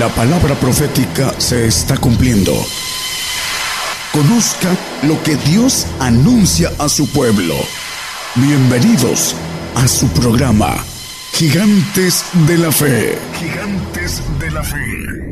La palabra profética se está cumpliendo. Conozca lo que Dios anuncia a su pueblo. Bienvenidos a su programa, Gigantes de la Fe. Gigantes de la Fe.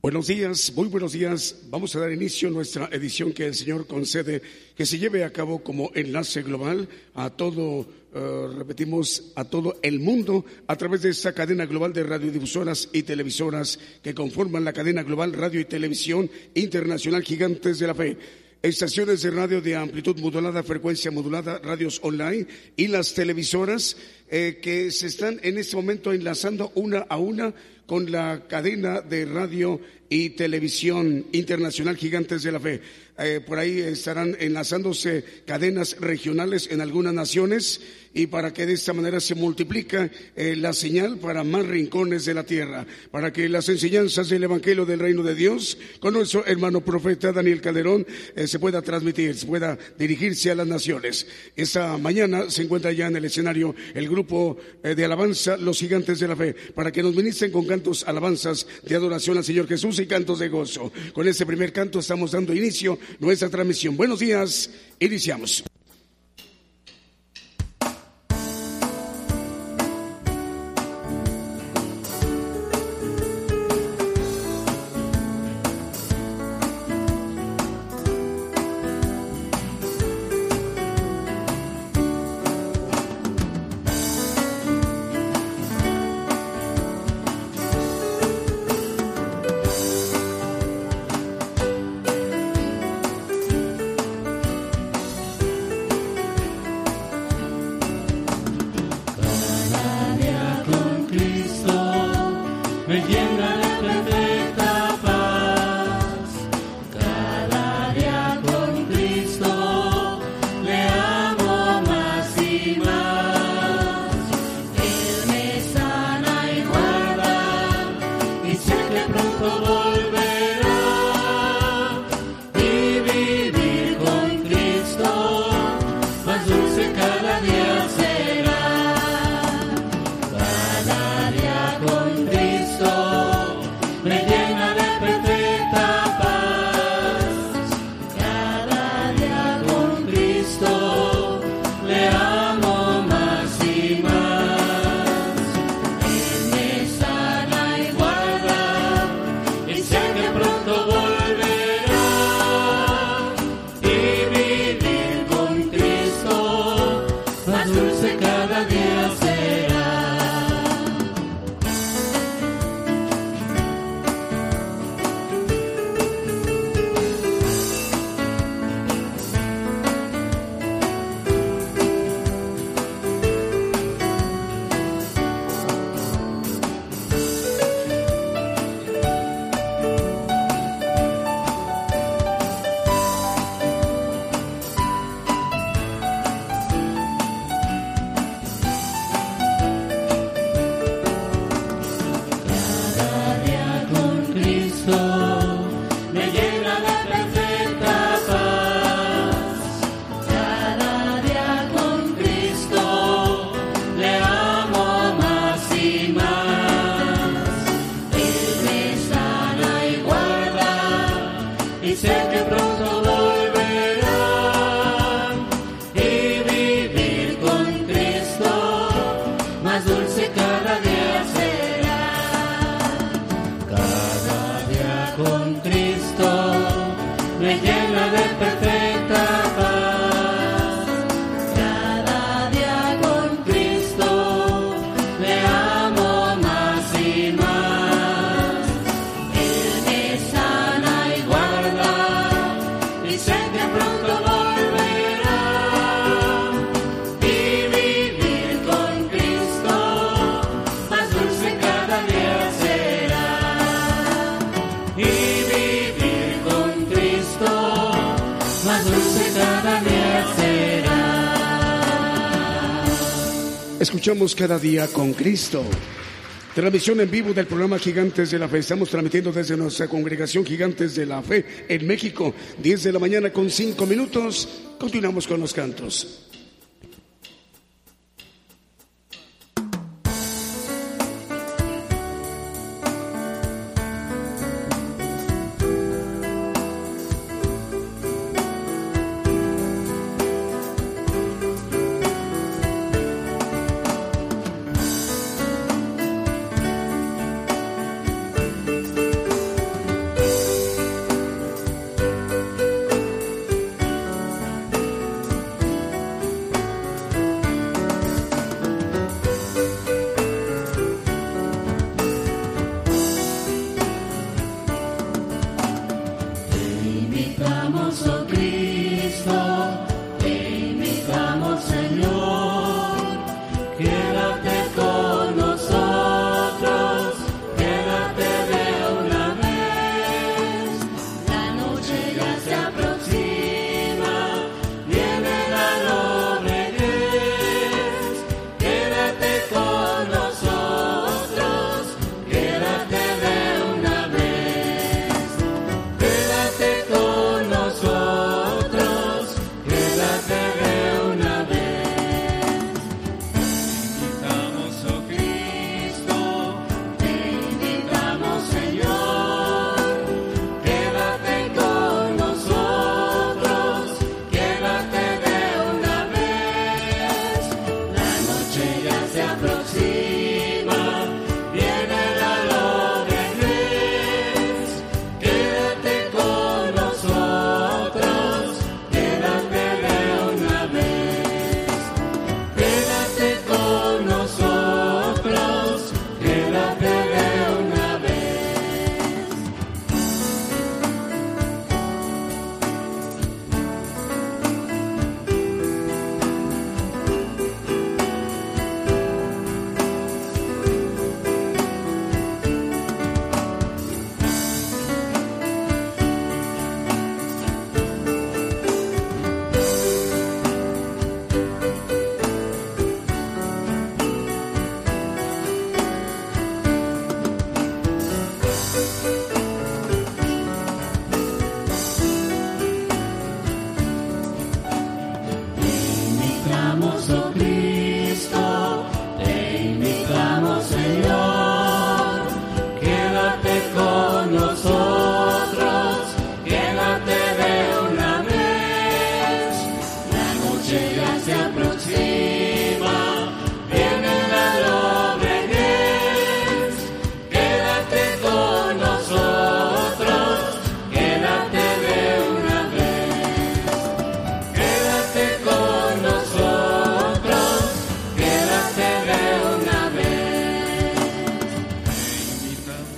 Buenos días, muy buenos días. Vamos a dar inicio a nuestra edición que el Señor concede que se lleve a cabo como enlace global a todo, eh, repetimos, a todo el mundo a través de esta cadena global de radiodifusoras y televisoras que conforman la cadena global radio y televisión internacional Gigantes de la Fe. Estaciones de radio de amplitud modulada, frecuencia modulada, radios online y las televisoras eh, que se están en este momento enlazando una a una con la cadena de radio y televisión internacional Gigantes de la Fe. Eh, por ahí estarán enlazándose cadenas regionales en algunas naciones y para que de esta manera se multiplica eh, la señal para más rincones de la tierra, para que las enseñanzas del Evangelio del Reino de Dios con nuestro hermano profeta Daniel Calderón eh, se pueda transmitir, se pueda dirigirse a las naciones. Esta mañana se encuentra ya en el escenario el grupo de alabanza Los Gigantes de la Fe, para que nos ministren con cantos alabanzas de adoración al Señor Jesús y cantos de gozo. Con este primer canto estamos dando inicio nuestra transmisión. Buenos días, iniciamos. Cada día con Cristo. Transmisión en vivo del programa Gigantes de la Fe. Estamos transmitiendo desde nuestra congregación Gigantes de la Fe en México. 10 de la mañana con 5 minutos. Continuamos con los cantos.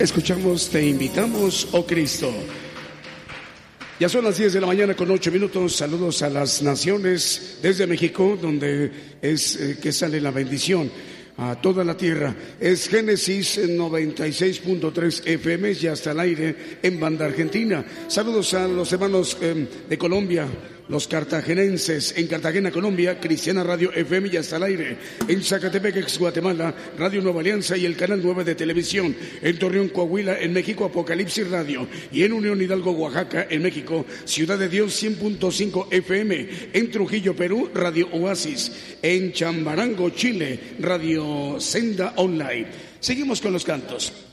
Escuchamos Te invitamos, oh Cristo. Ya son las 10 de la mañana con 8 minutos. Saludos a las naciones desde México, donde es eh, que sale la bendición a toda la tierra. Es Génesis 96.3 FM y hasta el aire en banda argentina. Saludos a los hermanos em, de Colombia, los cartagenenses en Cartagena, Colombia, Cristiana Radio FM y hasta el aire. En Zacatepec, ex Guatemala, Radio Nueva Alianza y el Canal 9 de Televisión. En Torreón, Coahuila, en México, Apocalipsis Radio. Y en Unión Hidalgo, Oaxaca, en México, Ciudad de Dios 100.5 FM. En Trujillo, Perú, Radio Oasis. En Chambarango, Chile, Radio Senda Online. Seguimos con los cantos.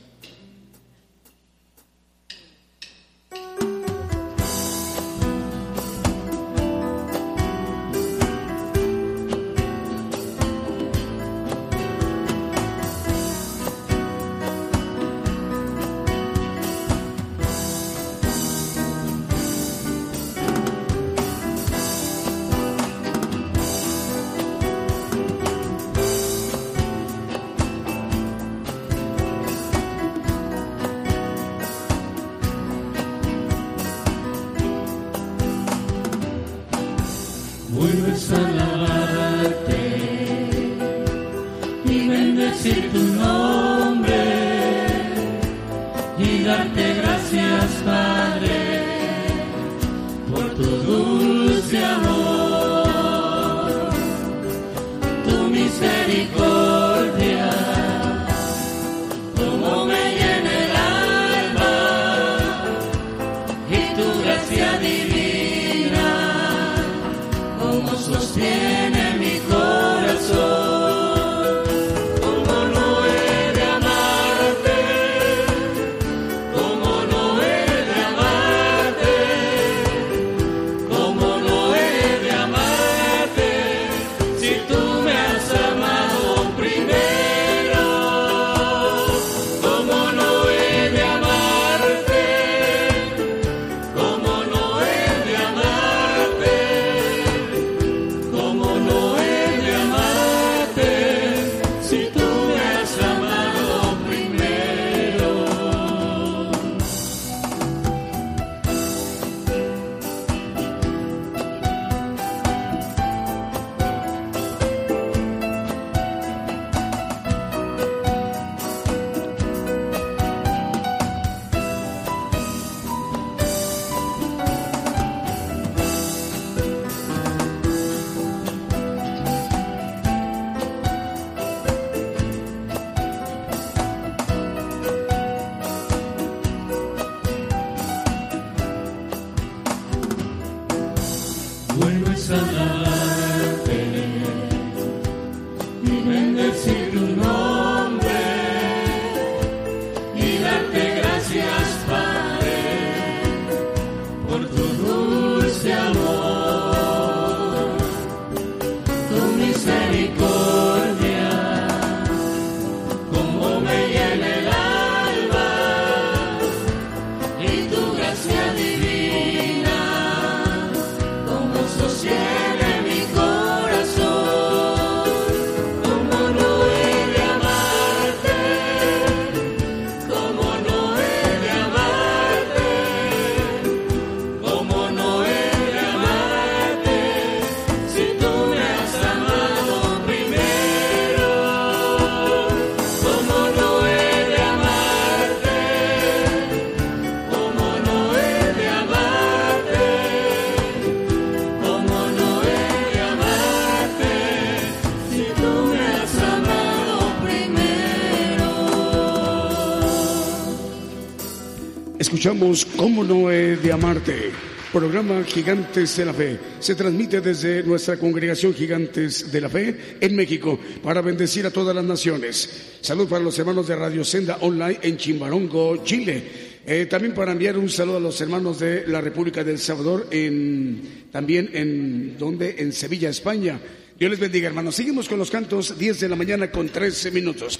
Escuchamos Cómo no he de amarte. programa Gigantes de la Fe. Se transmite desde nuestra congregación Gigantes de la Fe en México para bendecir a todas las naciones. Salud para los hermanos de Radio Senda Online en Chimbarongo, Chile. Eh, también para enviar un saludo a los hermanos de la República del Salvador, en, también en, ¿dónde? En Sevilla, España. Dios les bendiga, hermanos. Seguimos con los cantos, 10 de la mañana con 13 minutos.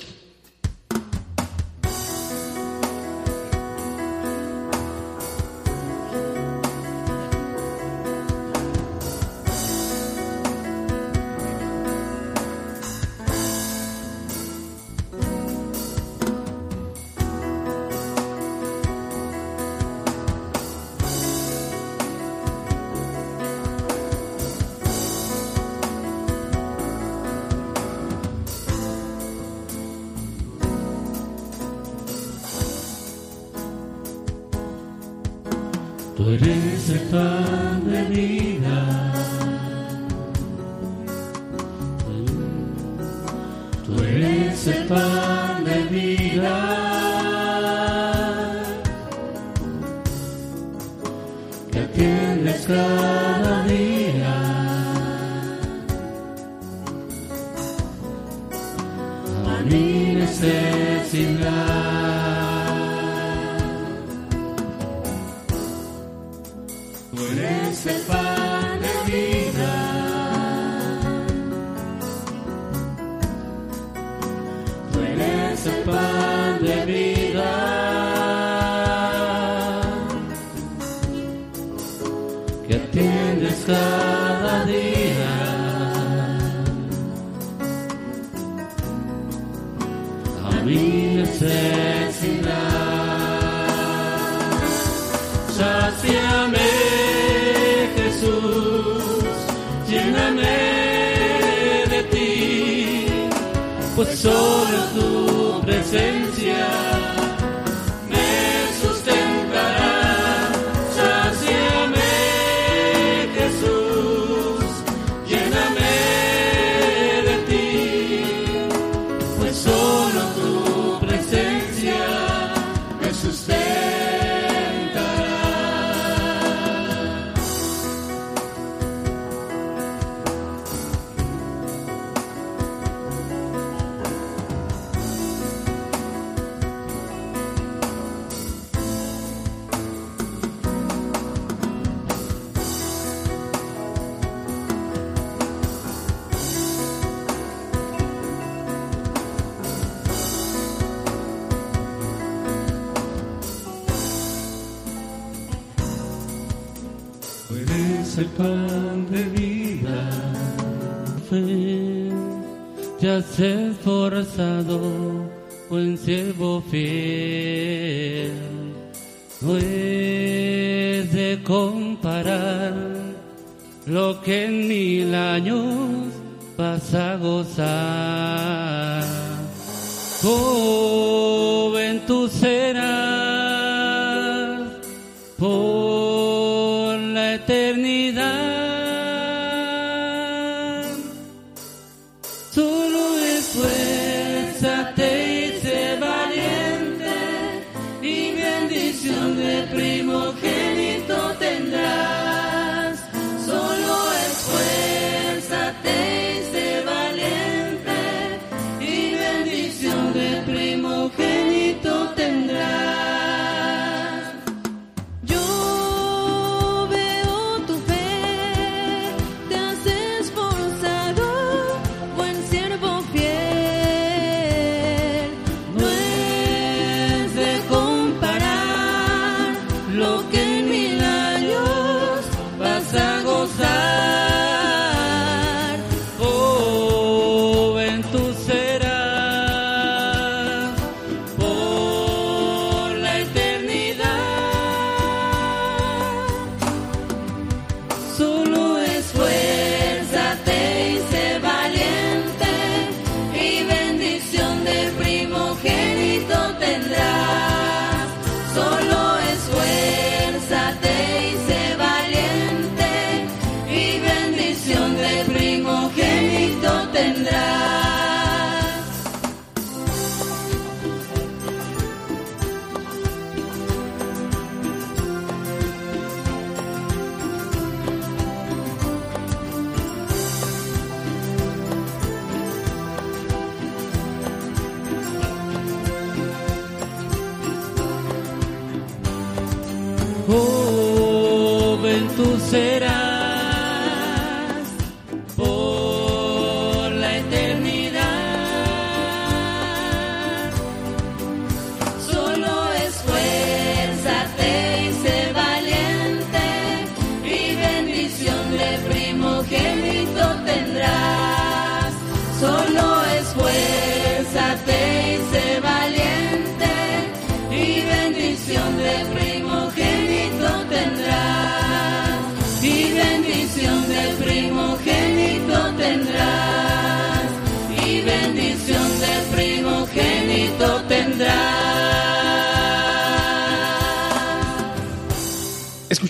por la eternidad.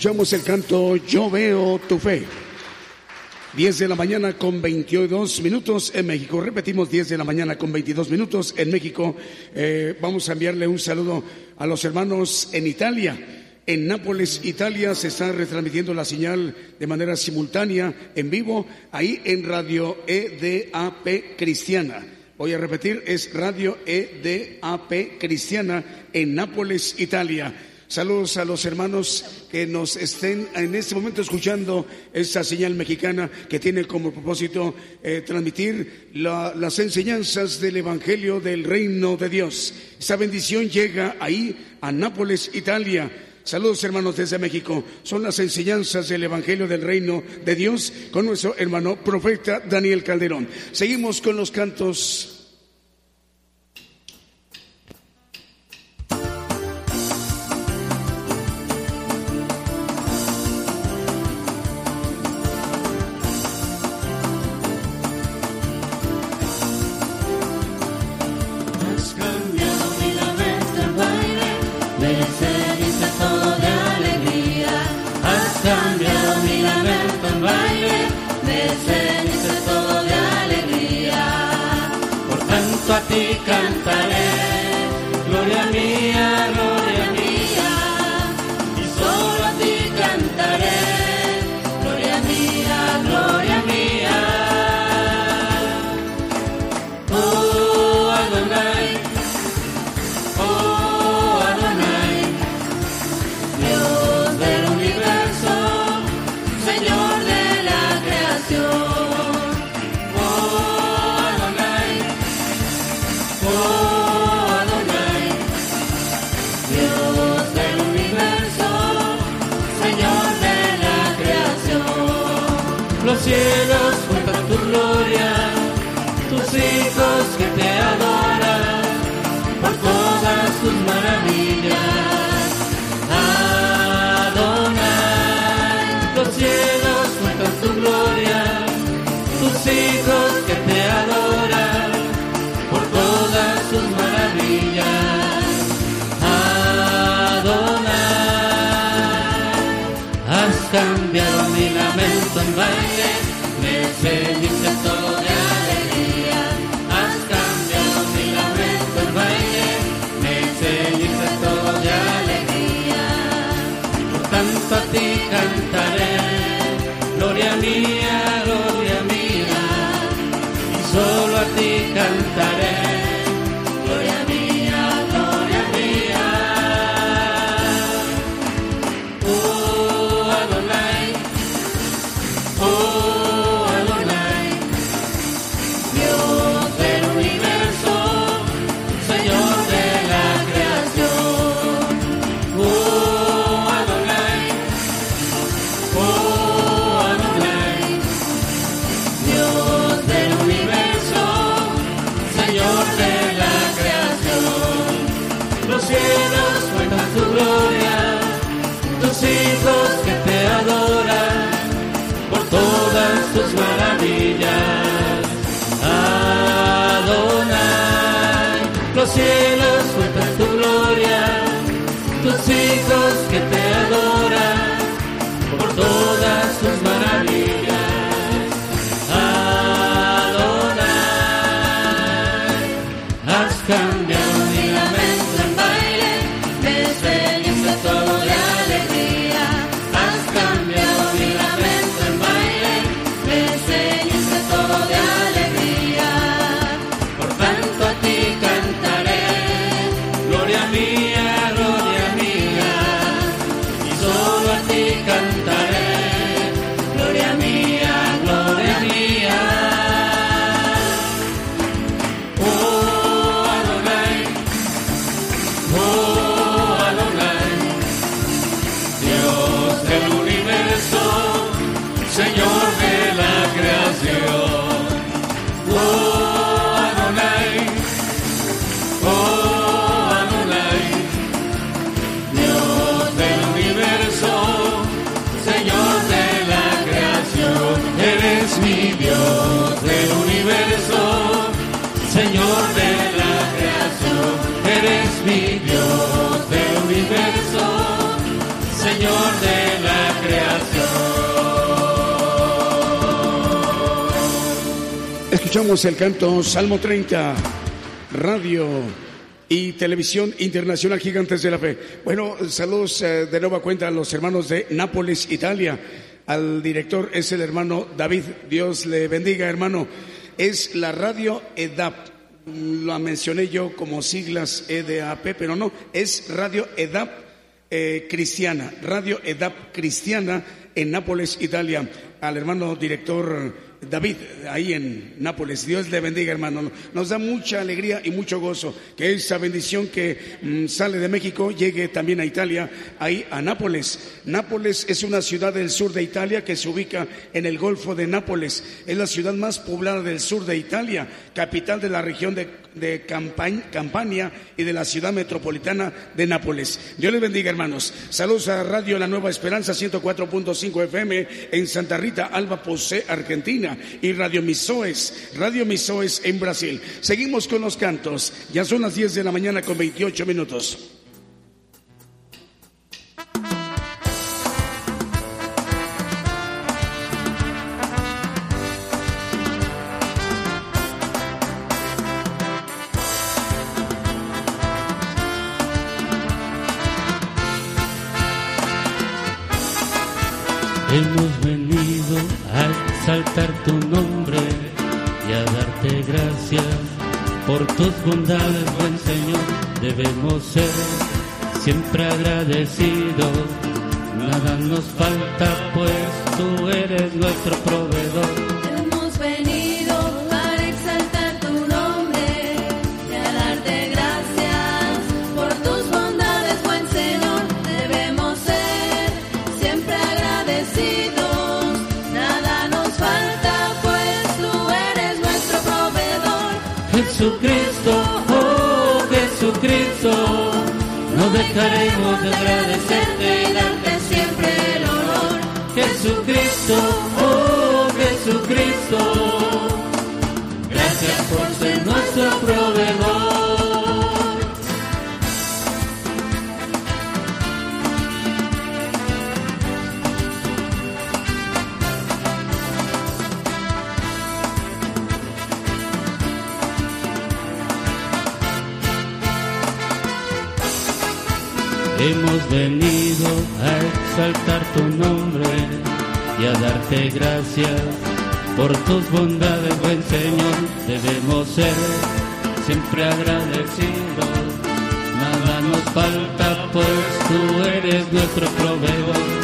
Escuchamos el canto Yo veo tu fe. 10 de la mañana con 22 minutos en México. Repetimos 10 de la mañana con 22 minutos en México. Eh, vamos a enviarle un saludo a los hermanos en Italia. En Nápoles, Italia, se está retransmitiendo la señal de manera simultánea, en vivo, ahí en Radio EDAP Cristiana. Voy a repetir, es Radio EDAP Cristiana en Nápoles, Italia. Saludos a los hermanos que nos estén en este momento escuchando esta señal mexicana que tiene como propósito eh, transmitir las enseñanzas del Evangelio del Reino de Dios. Esta bendición llega ahí a Nápoles, Italia. Saludos hermanos desde México. Son las enseñanzas del Evangelio del Reino de Dios con nuestro hermano profeta Daniel Calderón. Seguimos con los cantos a ti cantaré, gloria mía. Valdés, me felices todo de alegría. Has cambiado mi lamento el baile, me felices todo de alegría. Y por tanto a ti cantaré, gloria mía. Escuchamos el canto Salmo 30, Radio y Televisión Internacional Gigantes de la Fe. Bueno, saludos eh, de nueva cuenta a los hermanos de Nápoles, Italia. Al director es el hermano David. Dios le bendiga, hermano. Es la radio EDAP. La mencioné yo como siglas EDAP, pero no, es Radio EDAP eh, Cristiana. Radio EDAP Cristiana en Nápoles, Italia. Al hermano director David, ahí en Nápoles. Dios le bendiga, hermano. Nos da mucha alegría y mucho gozo que esa bendición que mm, sale de México llegue también a Italia, ahí a Nápoles. Nápoles es una ciudad del sur de Italia que se ubica en el Golfo de Nápoles. Es la ciudad más poblada del sur de Italia, capital de la región de, de Campania y de la ciudad metropolitana de Nápoles. Dios les bendiga, hermanos. Saludos a Radio La Nueva Esperanza 104.5 FM en Santa Rita, Alba Posé, Argentina y Radio Misoes, Radio Misoes en Brasil. Seguimos con los cantos. Ya son las 10 de la mañana con 28 minutos. Exaltar tu nombre y a darte gracias por tus bondades, buen Señor. Debemos ser siempre agradecidos. Nada nos falta, pues tú eres nuestro proveedor. Jesucristo, oh Jesucristo, no dejaremos de agradecerte y darte siempre el honor. Jesucristo, oh Hemos venido a exaltar tu nombre y a darte gracias por tus bondades, buen Señor. Debemos ser siempre agradecidos. Nada nos falta, pues tú eres nuestro proveedor.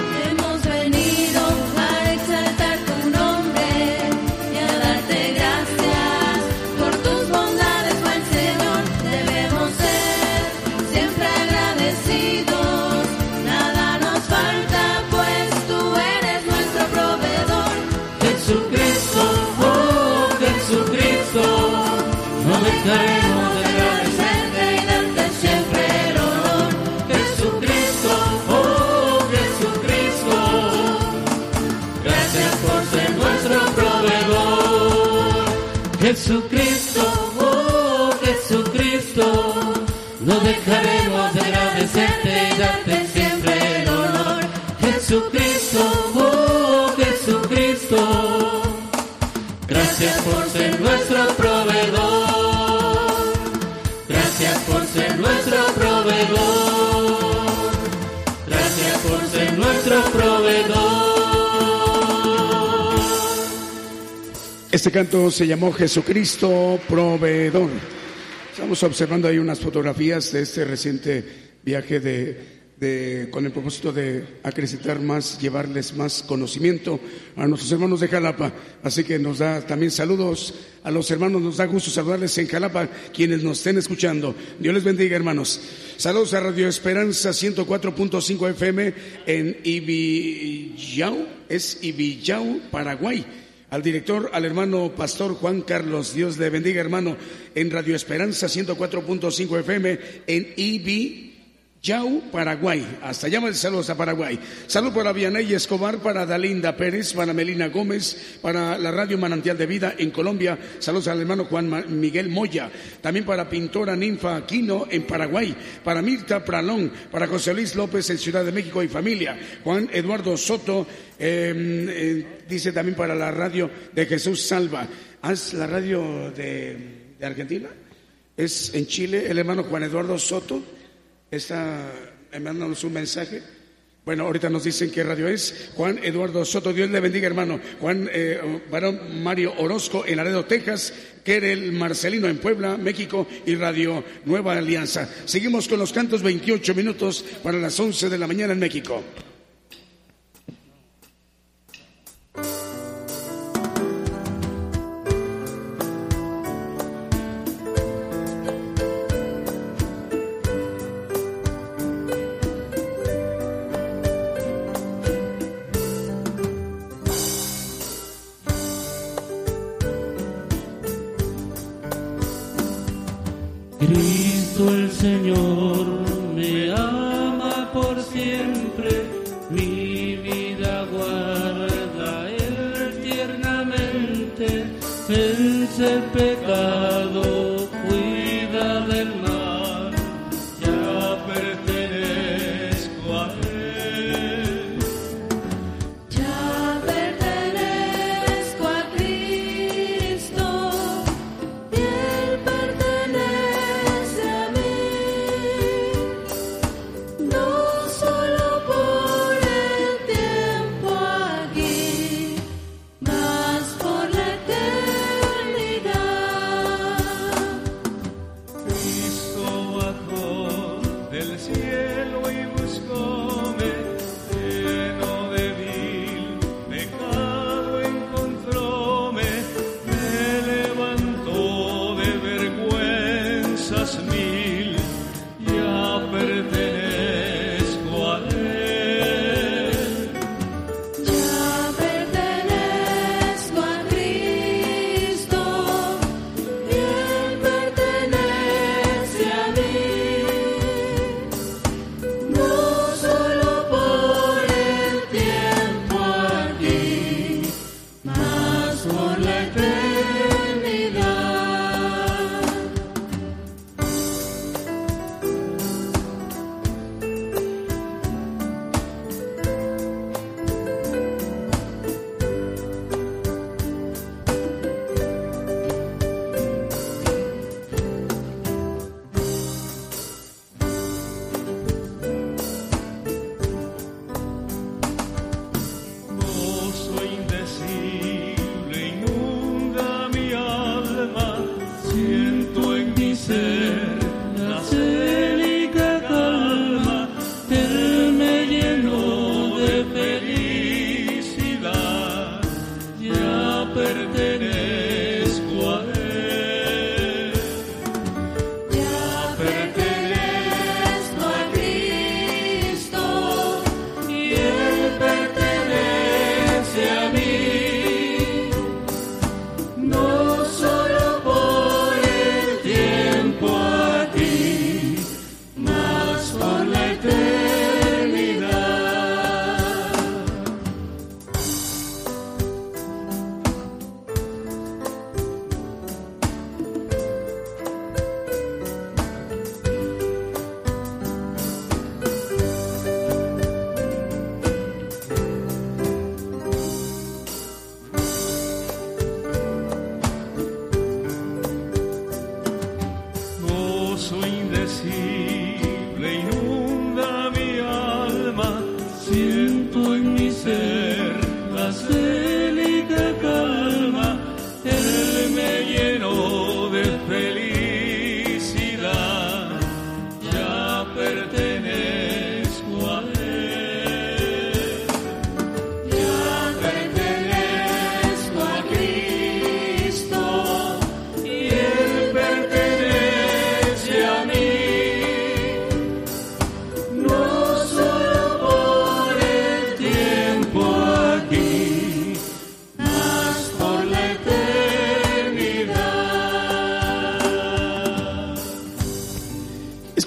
Jesucristo, Este canto se llamó Jesucristo Proveedor. Estamos observando ahí unas fotografías de este reciente viaje de con el propósito de acreditar más, llevarles más conocimiento a nuestros hermanos de Jalapa. Así que nos da también saludos a los hermanos, nos da gusto saludarles en Jalapa, quienes nos estén escuchando. Dios les bendiga, hermanos. Saludos a Radio Esperanza 104.5 FM en Ibillao, es Ibillao, Paraguay al director, al hermano pastor Juan Carlos. Dios le bendiga, hermano, en Radio Esperanza 104.5 FM en Ibi Yau, Paraguay. Hasta allá saludos a Paraguay. Salud para Vianey Escobar, para Dalinda Pérez, para Melina Gómez, para la Radio Manantial de Vida en Colombia. Saludos al hermano Juan Miguel Moya. También para Pintora Ninfa Aquino en Paraguay. Para Mirta Pralón, para José Luis López en Ciudad de México y familia. Juan Eduardo Soto, em, eh, dice también para la radio de Jesús Salva. ¿Haz la radio de, de Argentina? Es en Chile el hermano Juan Eduardo Soto está mandándonos un mensaje. Bueno, ahorita nos dicen qué radio es. Juan Eduardo Soto, Dios le bendiga, hermano. Juan eh, Barón Mario Orozco en Laredo, Texas. el Marcelino en Puebla, México. Y Radio Nueva Alianza. Seguimos con los cantos 28 minutos para las 11 de la mañana en México. Señor.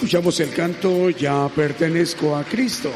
Escuchamos el canto Ya pertenezco a Cristo.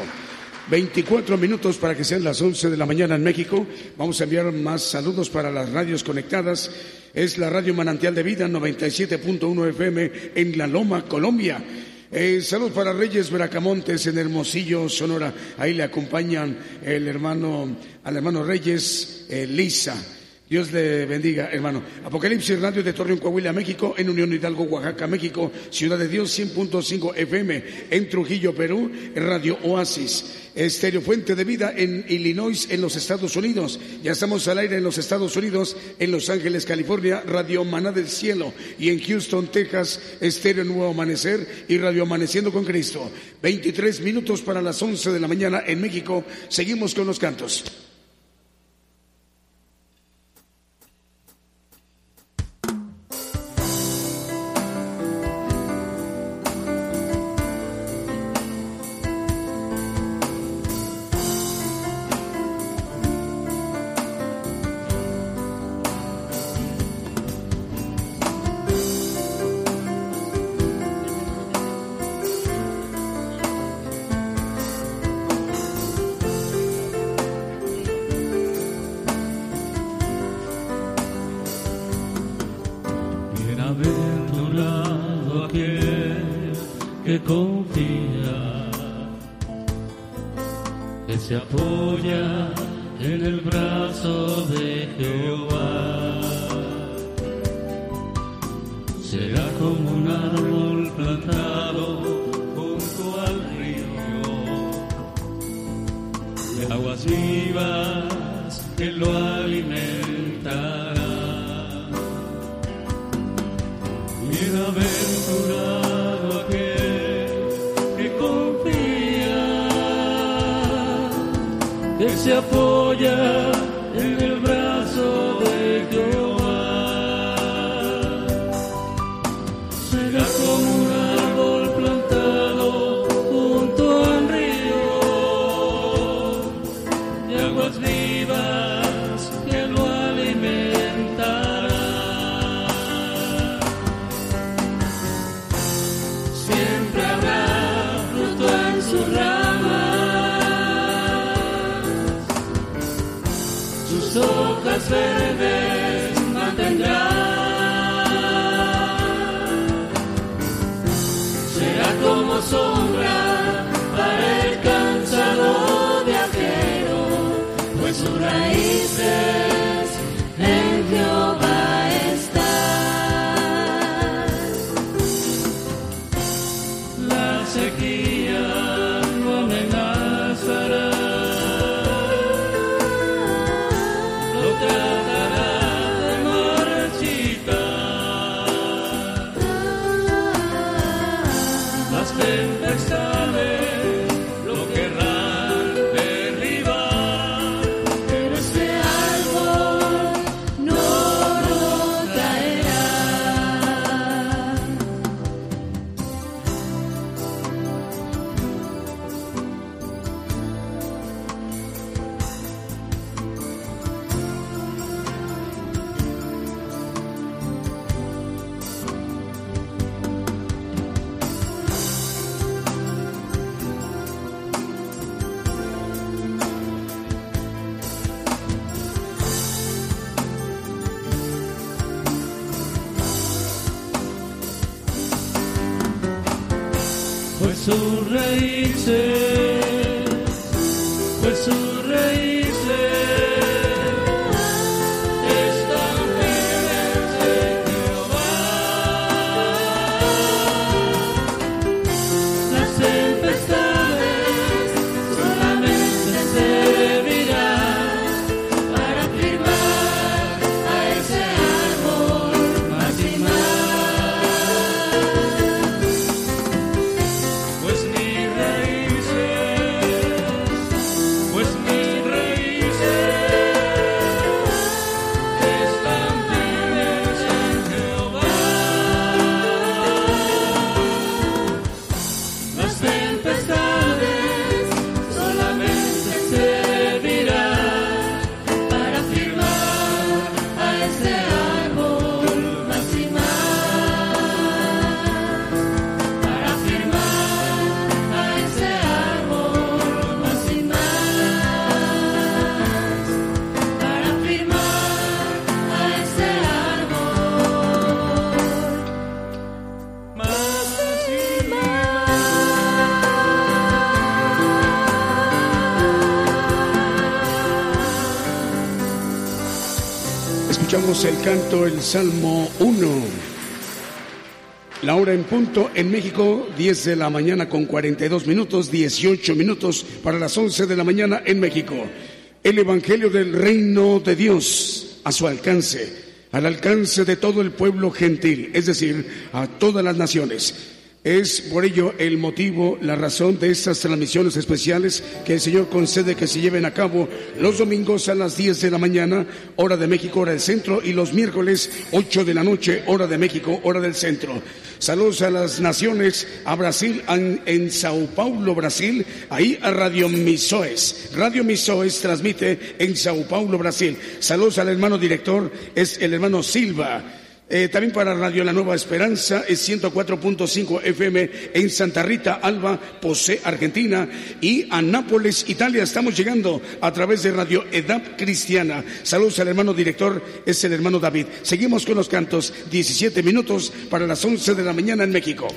24 minutos para que sean las 11 de la mañana en México. Vamos a enviar más saludos para las radios conectadas. Es la radio Manantial de Vida 97.1 FM en La Loma, Colombia. Eh, saludos para Reyes Bracamontes en Hermosillo, Sonora. Ahí le acompañan el hermano, al hermano Reyes, Elisa. Lisa. Dios le bendiga, hermano. Apocalipsis Radio de Torreón, Coahuila, México, en Unión Hidalgo, Oaxaca, México, Ciudad de Dios 100.5 FM, en Trujillo, Perú, Radio Oasis. Estéreo Fuente de Vida en Illinois, en los Estados Unidos. Ya estamos al aire en los Estados Unidos, en Los Ángeles, California, Radio Maná del Cielo. Y en Houston, Texas, Estéreo Nuevo Amanecer y Radio Amaneciendo con Cristo. 23 minutos para las 11 de la mañana en México. Seguimos con los cantos. Pues mi el canto, el Salmo 1. La hora en punto en México, 10 de la mañana con 42 minutos, 18 minutos para las 11 de la mañana en México. El Evangelio del Reino de Dios a su alcance, al alcance de todo el pueblo gentil, es decir, a todas las naciones. Es por ello el motivo, la razón de estas transmisiones especiales que el Señor concede que se lleven a cabo los domingos a las 10 de la mañana, hora de México, hora del centro, y los miércoles 8 de la noche, hora de México, hora del centro. Saludos a las naciones, a Brasil, en, Sao Paulo, Brasil, ahí a Radio Misoes. Radio Misoes transmite en Sao Paulo, Brasil. Saludos al hermano director, es el hermano Silva. Eh, también para Radio La Nueva Esperanza es 104.5 FM en Santa Rita, Alba, Posé, Argentina y a Nápoles, Italia. Estamos llegando a través de Radio EDAP Cristiana. Saludos al hermano director, es el hermano David. Seguimos con los cantos, 17 minutos para las 11 de la mañana en México.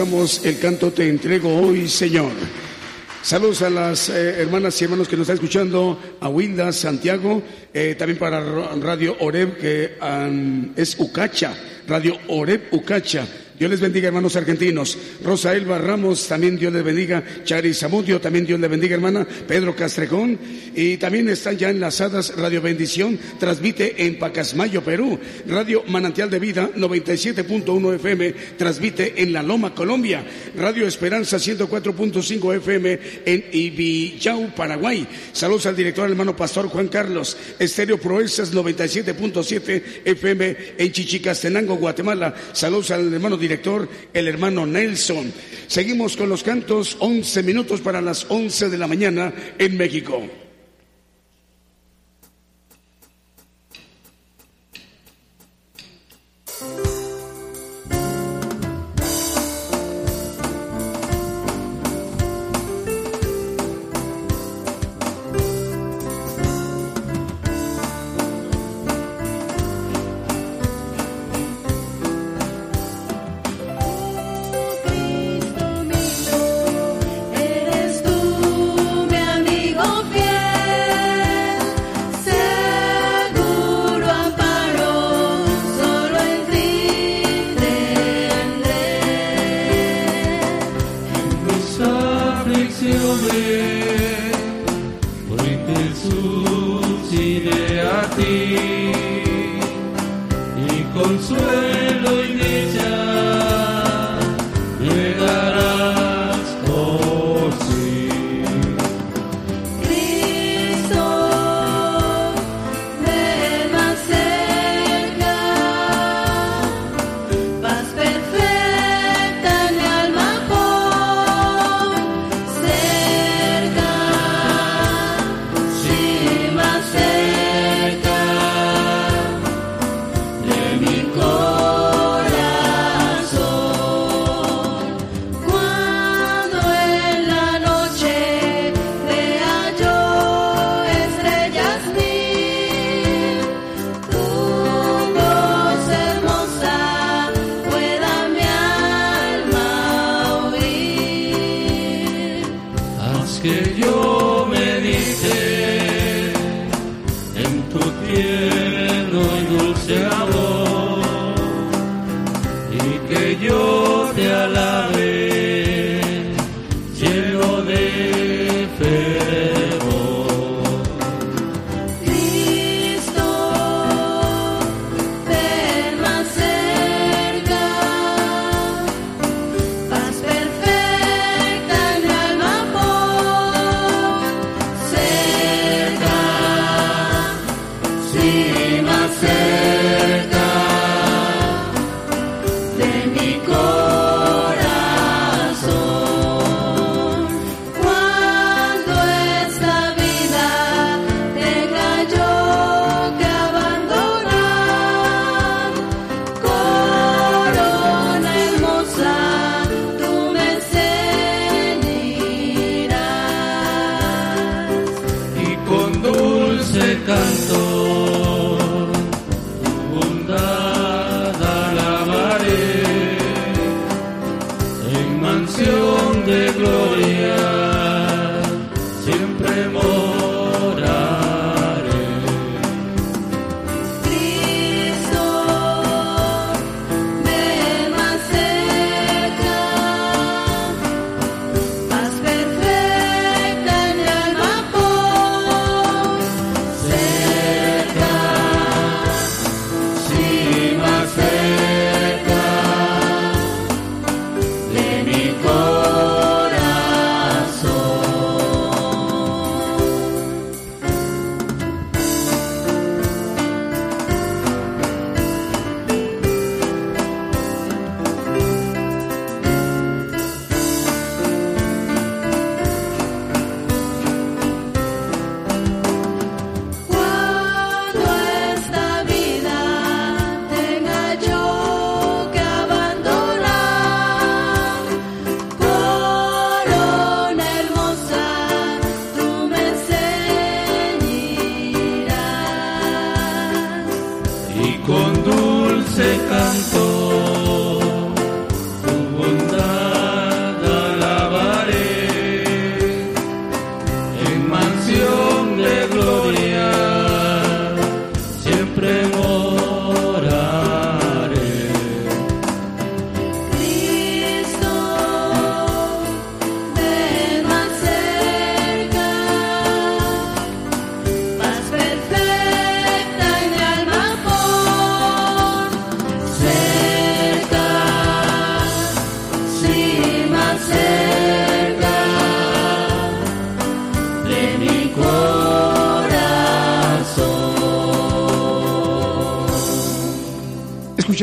Escuchamos el canto Te entrego hoy, Señor. Saludos a las eh, hermanas y hermanos que nos están escuchando, a Wilda, Santiago, eh, también para Radio Oreb, que es Ucacha, Radio Oreb Ucacha. Dios les bendiga, hermanos argentinos. Rosa Elba Ramos, también Dios les bendiga. Chari Zamudio, también Dios les bendiga, hermana. Pedro Castrejón. Y también están ya enlazadas Radio Bendición, transmite en Pacasmayo, Perú. Radio Manantial de Vida, 97.1 FM, transmite en La Loma, Colombia. Radio Esperanza, 104.5 FM en Ibillau, Paraguay. Saludos al director hermano pastor Juan Carlos. Estéreo Proezas, 97.7 FM en Chichicastenango, Guatemala. Saludos al hermano director director, el hermano Nelson. Seguimos con los cantos, 11 minutos para las 11 de la mañana en México.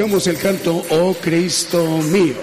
El canto Oh Cristo mío.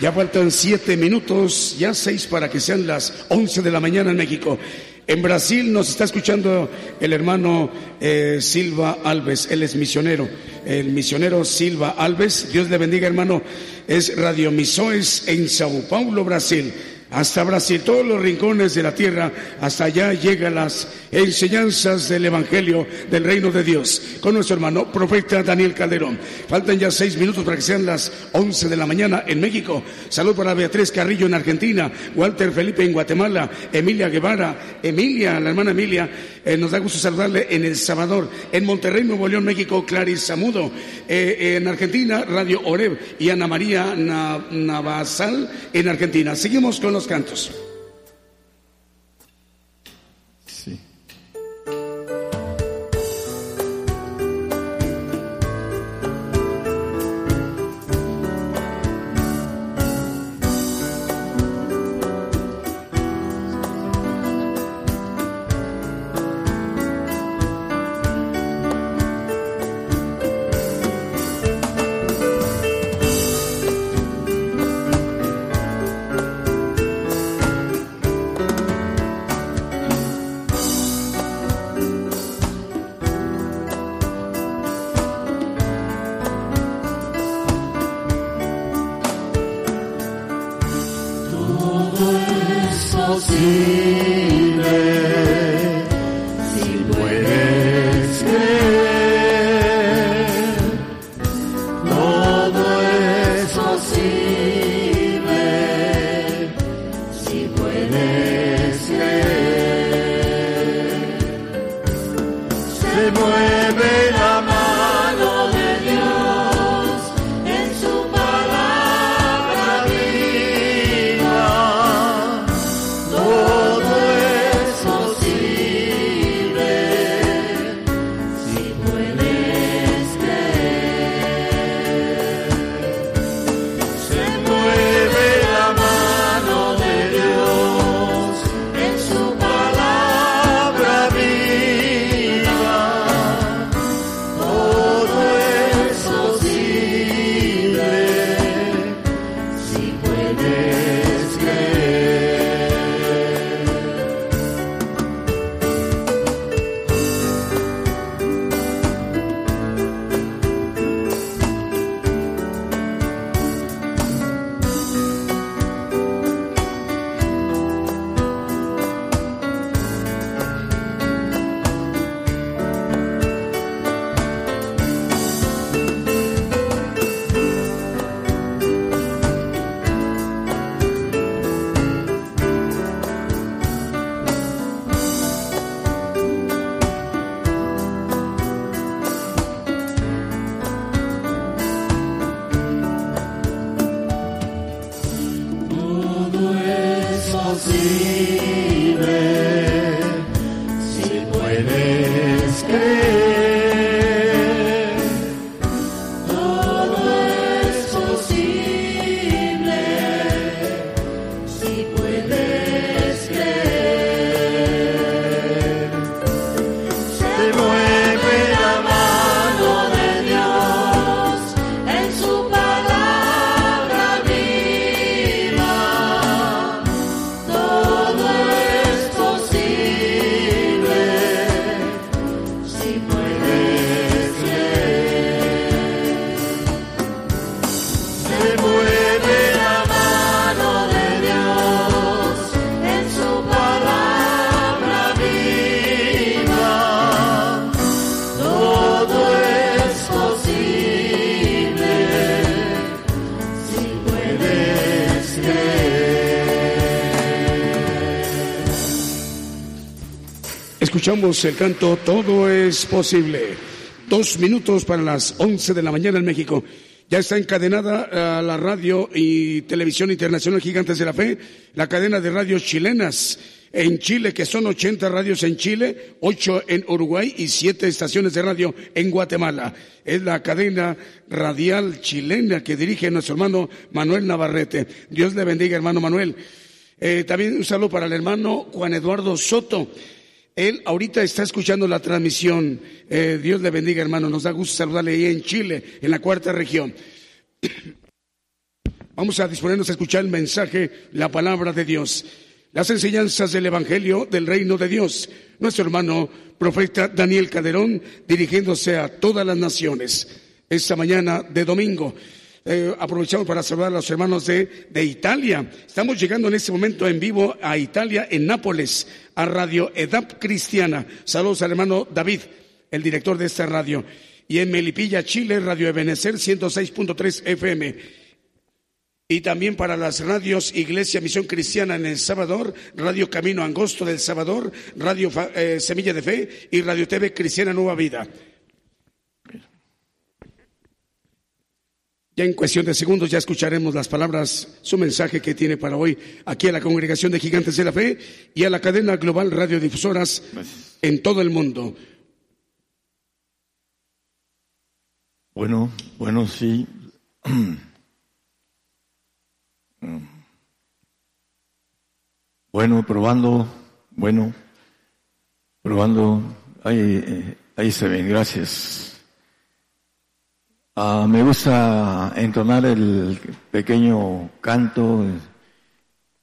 Ya faltan siete minutos, ya seis para que sean las once de la mañana en México. En Brasil nos está escuchando el hermano eh, Silva Alves, él es misionero, el misionero Silva Alves, Dios le bendiga hermano, es Radio Misoes en Sao Paulo, Brasil hasta Brasil, todos los rincones de la tierra, hasta allá llegan las enseñanzas del Evangelio del Reino de Dios con nuestro hermano profeta Daniel Calderón. Faltan ya seis minutos para que sean las once de la mañana en México. Salud para Beatriz Carrillo en Argentina, Walter Felipe en Guatemala, Emilia Guevara, Emilia, la hermana Emilia, eh, nos da gusto saludarle en El Salvador, en Monterrey, Nuevo León, México, Clarice Samudo, eh, en Argentina, Radio Oreb y Ana María Navasal en Argentina. Seguimos con los cantos. see. Escuchamos el canto Todo es posible. Dos minutos para las once de la mañana en México. Ya está encadenada a la radio y televisión internacional Gigantes de la Fe, la cadena de radios chilenas en Chile, que son 80 radios en Chile, 8 en Uruguay y 7 estaciones de radio en Guatemala. Es la cadena radial chilena que dirige nuestro hermano Manuel Navarrete. Dios le bendiga, hermano Manuel. Eh, también un saludo para el hermano Juan Eduardo Soto Él ahorita está escuchando la transmisión. Eh, Dios le bendiga, hermano. Nos da gusto saludarle ahí en Chile, en la cuarta región. Vamos a disponernos a escuchar el mensaje, la palabra de Dios, las enseñanzas del Evangelio del Reino de Dios. Nuestro hermano profeta Daniel Caderón dirigiéndose a todas las naciones esta mañana de domingo. Eh, aprovechamos para saludar a los hermanos de, Italia. Estamos llegando en este momento en vivo a Italia, en Nápoles, a Radio EDAP Cristiana. Saludos al hermano David, el director de esta radio. Y en Melipilla, Chile, Radio Ebenecer 106.3 FM. Y también para las radios Iglesia Misión Cristiana en El Salvador, Radio Camino Angosto del Salvador, Radio eh, Semilla de Fe y Radio TV Cristiana Nueva Vida. Ya en cuestión de segundos ya escucharemos las palabras, su mensaje que tiene para hoy aquí a la congregación de Gigantes de la Fe y a la cadena global radiodifusoras en todo el mundo. Bueno, bueno, sí. Bueno, probando, bueno, probando, ahí, eh, ahí se ven, gracias. Ah, me gusta entonar el pequeño canto,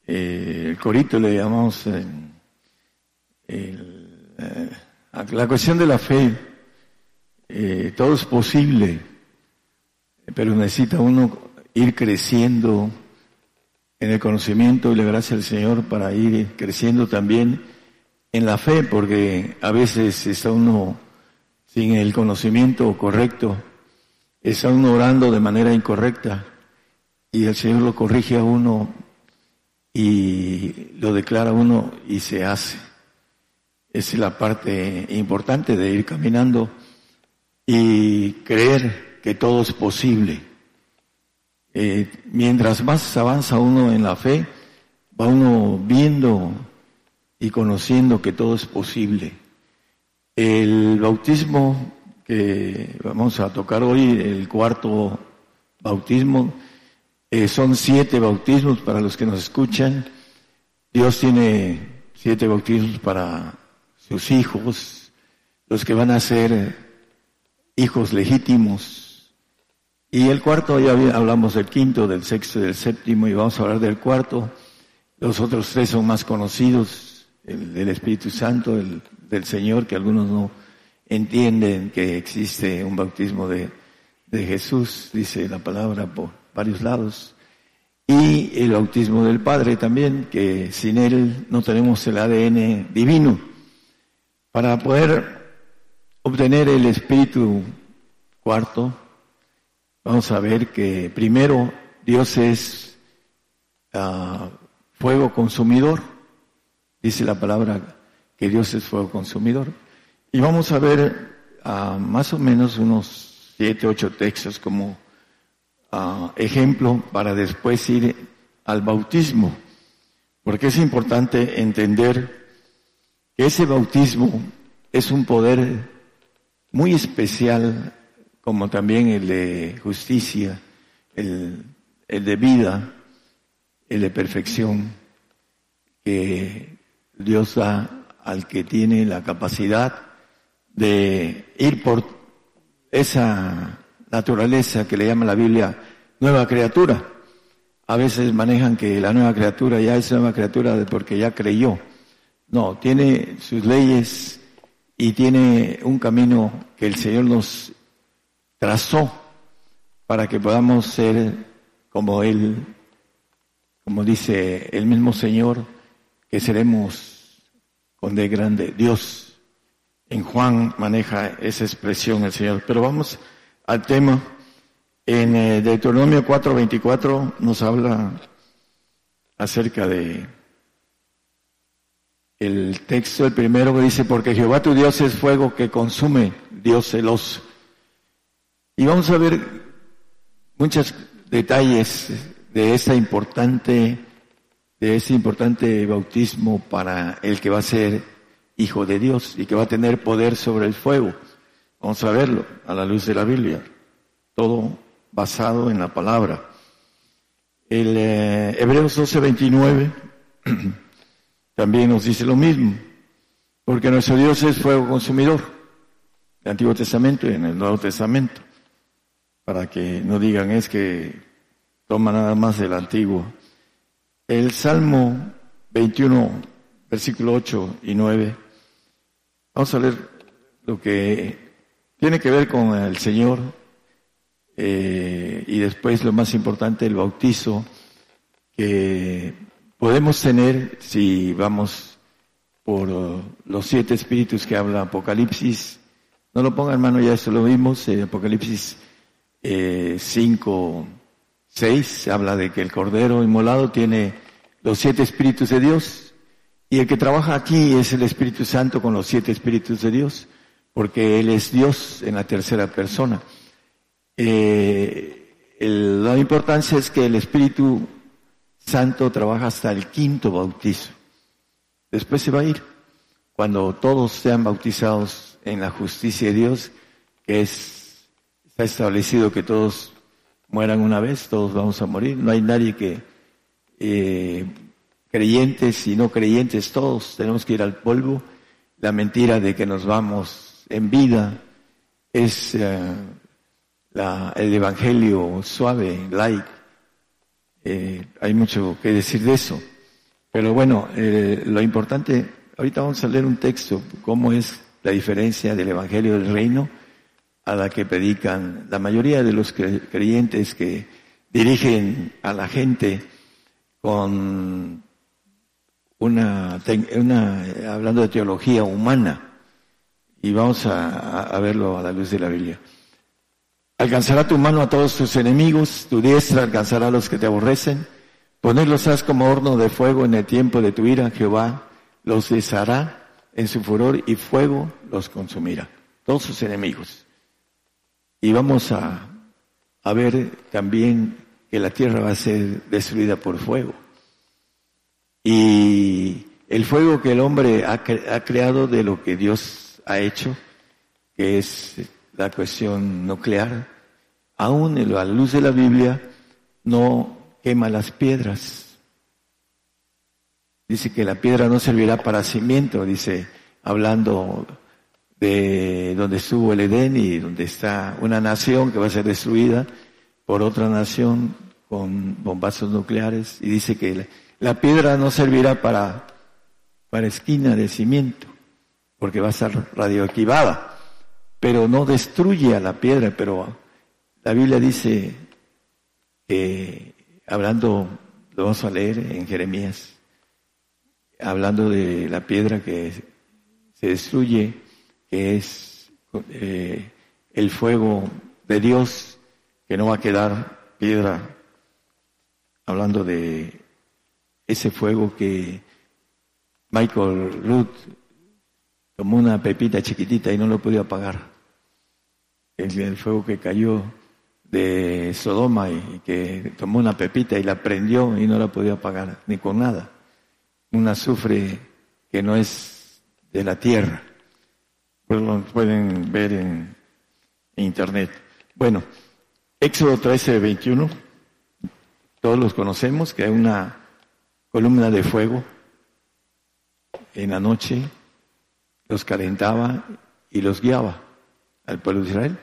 eh, el corito le llamamos, eh, eh, la cuestión de la fe. todo es posible, pero necesita uno ir creciendo en el conocimiento y la gracia del Señor para ir creciendo también en la fe, porque a veces está uno sin el conocimiento correcto está uno orando de manera incorrecta y el Señor lo corrige a uno y lo declara a uno y se hace. Esa es la parte importante de ir caminando y creer que todo es posible. Eh, mientras más avanza uno en la fe, va uno viendo y conociendo que todo es posible. El bautismo vamos a tocar hoy, el cuarto bautismo. Eh, son siete bautismos para los que nos escuchan. Dios tiene siete bautismos para sus hijos, los que van a ser hijos legítimos. Y el cuarto, ya hablamos del quinto, del sexto y del séptimo, y vamos a hablar del cuarto. Los otros tres son más conocidos, el del Espíritu Santo, el del Señor, que algunos no, entienden que existe un bautismo de, de Jesús, dice la palabra por varios lados, y el bautismo del Padre también, que sin él no tenemos el ADN divino. Para poder obtener el Espíritu cuarto, vamos a ver que primero Dios es uh, fuego consumidor, dice la palabra que Dios es fuego consumidor. Y vamos a ver uh, más o menos unos siete, ocho textos como uh, ejemplo para después ir al bautismo. Porque es importante entender que ese bautismo es un poder muy especial, como también el de justicia, el, el de vida, el de perfección, que Dios da al que tiene la capacidad de ir por esa naturaleza que le llama la Biblia nueva criatura. A veces manejan que la nueva criatura ya es nueva criatura porque ya creyó. No, tiene sus leyes y tiene un camino que el Señor nos trazó para que podamos ser como Él, como dice el mismo Señor, que seremos con de grande Dios en Juan maneja esa expresión el Señor. Pero vamos al tema. En eh, Deuteronomio 4:24 nos habla acerca de el texto, el primero que dice, porque Jehová tu Dios es fuego que consume, Dios celoso. Y vamos a ver muchos detalles de esta importante, de ese importante bautismo para el que va a ser hijo de Dios y que va a tener poder sobre el fuego. Vamos a verlo a la luz de la Biblia. Todo basado en la palabra. El eh, Hebreos 12:29 también nos dice lo mismo. Porque nuestro Dios es fuego consumidor, el Antiguo Testamento y en el Nuevo Testamento, para que no digan es que toma nada más del Antiguo. El Salmo 21, versículo 8 y 9, vamos a leer lo que tiene que ver con el Señor eh, y después lo más importante, el bautizo que podemos tener si vamos por los siete espíritus que habla Apocalipsis. No lo ponga hermano, ya eso lo vimos, en Apocalipsis eh, 5, 6, habla de que el Cordero inmolado tiene los siete espíritus de Dios y el que trabaja aquí es el Espíritu Santo con los siete espíritus de Dios, porque Él es Dios en la tercera persona. Eh, la importancia es que el Espíritu Santo trabaja hasta el quinto bautizo. Después se va a ir. Cuando todos sean bautizados en la justicia de Dios, que es, está establecido que todos mueran una vez, todos vamos a morir. No hay nadie que, eh, creyentes y no creyentes, todos tenemos que ir al polvo. La mentira de que nos vamos en vida es eh, el evangelio suave, light. Eh, hay mucho que decir de eso. Pero bueno, eh, lo importante, ahorita vamos a leer un texto, cómo es la diferencia del evangelio del reino a la que predican la mayoría de los creyentes que dirigen a la gente con una, hablando de teología humana y vamos a verlo a la luz de la Biblia. Alcanzará tu mano a todos tus enemigos, tu diestra alcanzará a los que te aborrecen. Ponerlos has como horno de fuego en el tiempo de tu ira, Jehová los deshará en su furor y fuego los consumirá. Todos sus enemigos. Y vamos a ver también que la tierra va a ser destruida por fuego. Y el fuego que el hombre ha, ha creado de lo que Dios ha hecho, que es la cuestión nuclear, aún en la luz de la Biblia, no quema las piedras. Dice que la piedra no servirá para cimiento, dice, hablando de donde estuvo el Edén y donde está una nación que va a ser destruida por otra nación con bombazos nucleares. Y dice que la, piedra no servirá para, para esquina de cimiento, porque va a estar radioactivada, pero no destruye a la piedra, pero la Biblia dice que, hablando, lo vamos a leer en Jeremías, hablando de la piedra que se destruye, que es eh, el fuego de Dios, que no va a quedar piedra, hablando de ese fuego que Michael Ruth tomó una pepita chiquitita y no lo podía apagar. el fuego que cayó de Sodoma y que tomó una pepita y la prendió y no la podía apagar ni con nada. Un azufre que no es de la tierra. Pues lo pueden ver en, internet. Bueno, Éxodo 13, 21. Todos los conocemos, que hay una columna de fuego en la noche, los calentaba y los guiaba al pueblo de Israel.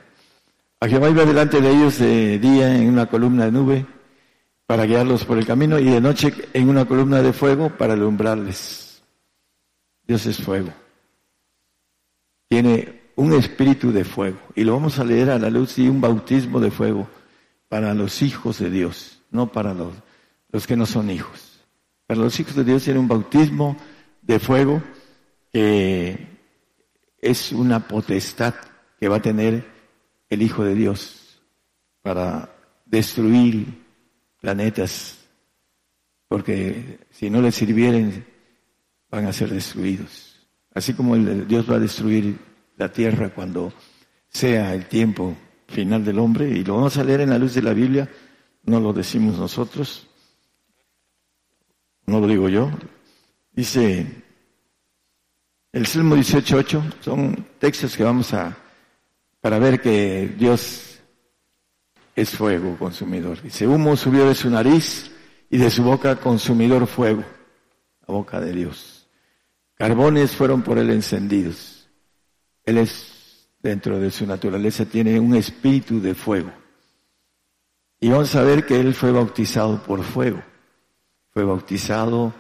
A Jehová iba delante de ellos de día en una columna de nube para guiarlos por el camino y de noche en una columna de fuego para alumbrarles. Dios es fuego. Tiene un espíritu de fuego y lo vamos a leer a la luz y un bautismo de fuego para los hijos de Dios, no para los, los que no son hijos. Para los hijos de Dios tiene un bautismo de fuego que es una potestad que va a tener el Hijo de Dios para destruir planetas, porque si no les sirvieren van a ser destruidos. Así como Dios va a destruir la tierra cuando sea el tiempo final del hombre, y lo vamos a leer en la luz de la Biblia, no lo decimos nosotros, no lo digo yo, dice el Salmo 18.8, son textos que vamos a para ver que Dios es fuego consumidor. Dice, humo subió de su nariz y de su boca consumidor fuego, la boca de Dios. carbones fueron por él encendidos. Él es, dentro de su naturaleza, tiene un espíritu de fuego. Y vamos a ver que él fue bautizado por fuego. Bautizado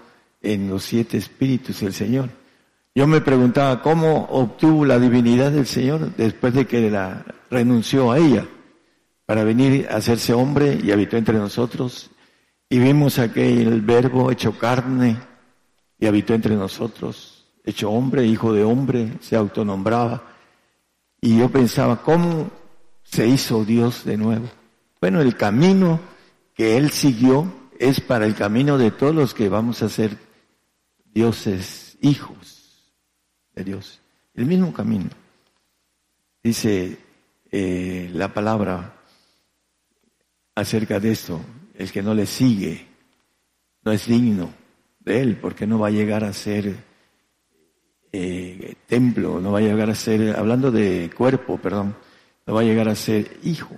en los siete espíritus del Señor. Yo me preguntaba cómo obtuvo la divinidad del Señor después de que la renunció a ella para venir a hacerse hombre y habitó entre nosotros. Y vimos aquel verbo hecho carne y habitó entre nosotros, hecho hombre, hijo de hombre, se autonombraba. Y yo pensaba, ¿cómo se hizo Dios de nuevo? Bueno, el camino que Él siguió es para el camino de todos los que vamos a ser dioses, hijos Dios. El mismo camino. Dice eh, la palabra acerca de esto, el que no le sigue no es digno de él, porque no va a llegar a ser eh, templo, no va a llegar a ser, hablando de cuerpo, perdón, no va a llegar a ser hijo,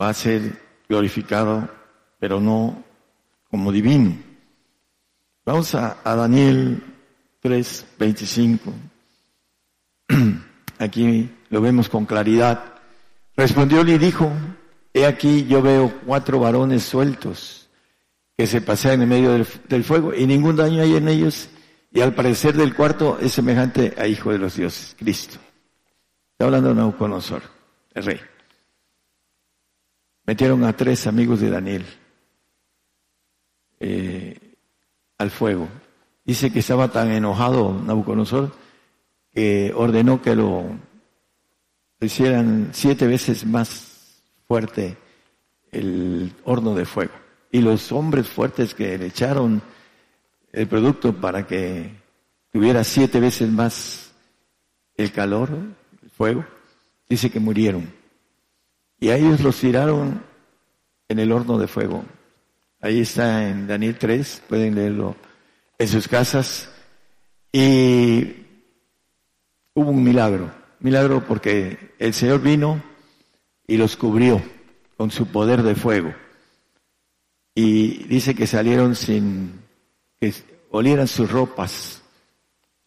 va a ser glorificado, pero no como divino. Vamos a, Daniel 3, 25. Aquí lo vemos con claridad. Respondió y dijo, he aquí yo veo cuatro varones sueltos que se pasean en medio del, fuego y ningún daño hay en ellos y al parecer del cuarto es semejante a Hijo de los Dioses, Cristo. Está hablando Nauconosor, el rey. Metieron a tres amigos de Daniel eh, al fuego. Dice que estaba tan enojado Nabucodonosor que ordenó que lo hicieran siete veces más fuerte el horno de fuego. Y los hombres fuertes que le echaron el producto para que tuviera siete veces más el calor, el fuego, dice que murieron. Y a ellos los tiraron en el horno de fuego. Ahí está en Daniel 3, pueden leerlo en sus casas y hubo un milagro, milagro porque el Señor vino y los cubrió con su poder de fuego. Y dice que salieron sin que olieran sus ropas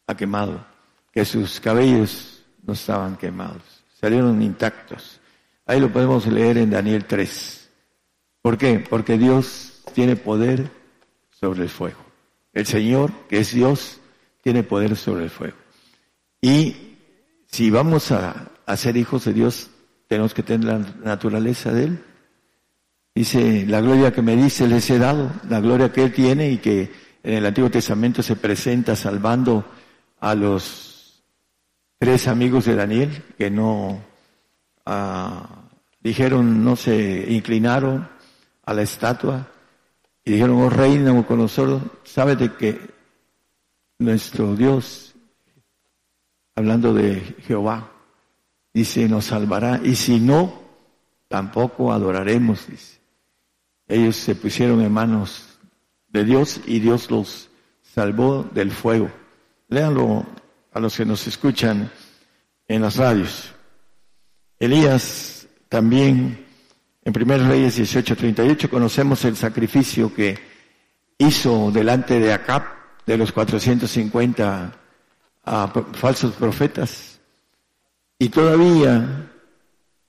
a quemado, que sus cabellos no estaban quemados, salieron intactos. Ahí lo podemos leer en Daniel 3. ¿Por qué? Porque Dios tiene poder sobre el fuego. El Señor, que es Dios, tiene poder sobre el fuego. Y si vamos a, ser hijos de Dios, tenemos que tener la naturaleza de Él. Dice, la gloria que me dice les he dado, la gloria que Él tiene y que en el Antiguo Testamento se presenta salvando a los tres amigos de Daniel que no ah, dijeron, no se inclinaron a la estatua y dijeron, oh rey Nabucodonosor, sabes de que nuestro Dios, hablando de Jehová, dice, nos salvará. Y si no, tampoco adoraremos, dice. Ellos se pusieron en manos de Dios y Dios los salvó del fuego. Léanlo a los que nos escuchan en las radios. Elías también en 1 Reyes 18:38 conocemos el sacrificio que hizo delante de Acab de los 450 falsos profetas y todavía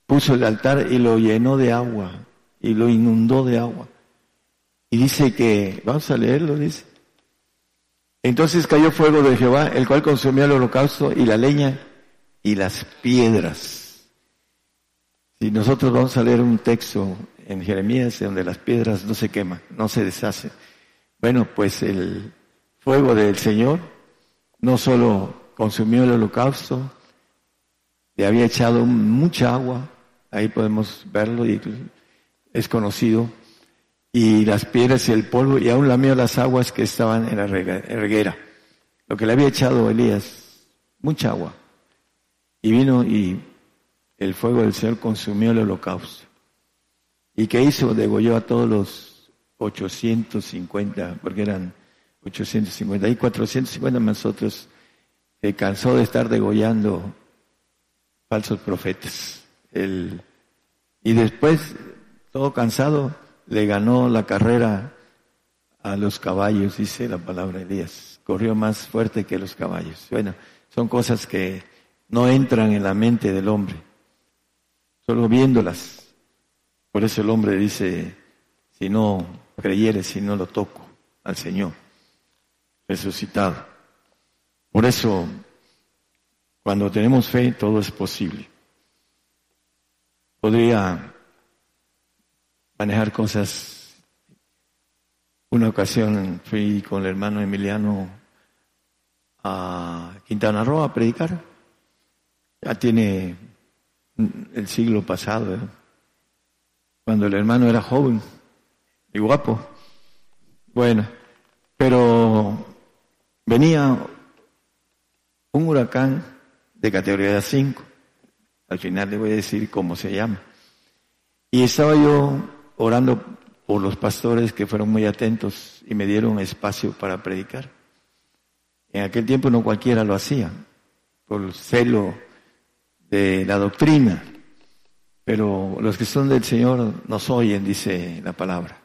puso el altar y lo llenó de agua y lo inundó de agua. Y dice que, vamos a leerlo, dice. Entonces cayó fuego de Jehová, el cual consumió el holocausto y la leña y las piedras. Si nosotros vamos a leer un texto en Jeremías donde las piedras no se queman, no se deshacen. Bueno, pues el fuego del Señor no solo consumió el holocausto, le había echado mucha agua, ahí podemos verlo y es conocido, y las piedras y el polvo, y aún lamió las aguas que estaban en la reguera. Lo que le había echado Elías, mucha agua. Y vino y el fuego del Señor consumió el holocausto. ¿Y qué hizo? Degolló a todos los 850, porque eran 850, y 450 más otros, que cansó de estar degollando falsos profetas. y después, todo cansado, le ganó la carrera a los caballos, dice la palabra Elías. Corrió más fuerte que los caballos. Bueno, son cosas que no entran en la mente del hombre, solo viéndolas. Por eso el hombre dice, si no creyere, si no lo toco al Señor, resucitado. Por eso, cuando tenemos fe, todo es posible. Podría manejar cosas. Una ocasión fui con el hermano Emiliano a Quintana Roo a predicar. Ya tiene el siglo pasado, ¿eh? cuando el hermano era joven y guapo. Bueno, pero venía un huracán de categoría 5. Al final le voy a decir cómo se llama. Y estaba yo orando por los pastores que fueron muy atentos y me dieron espacio para predicar. En aquel tiempo no cualquiera lo hacía, por el celo de la doctrina, pero los que son del Señor nos oyen, dice la palabra.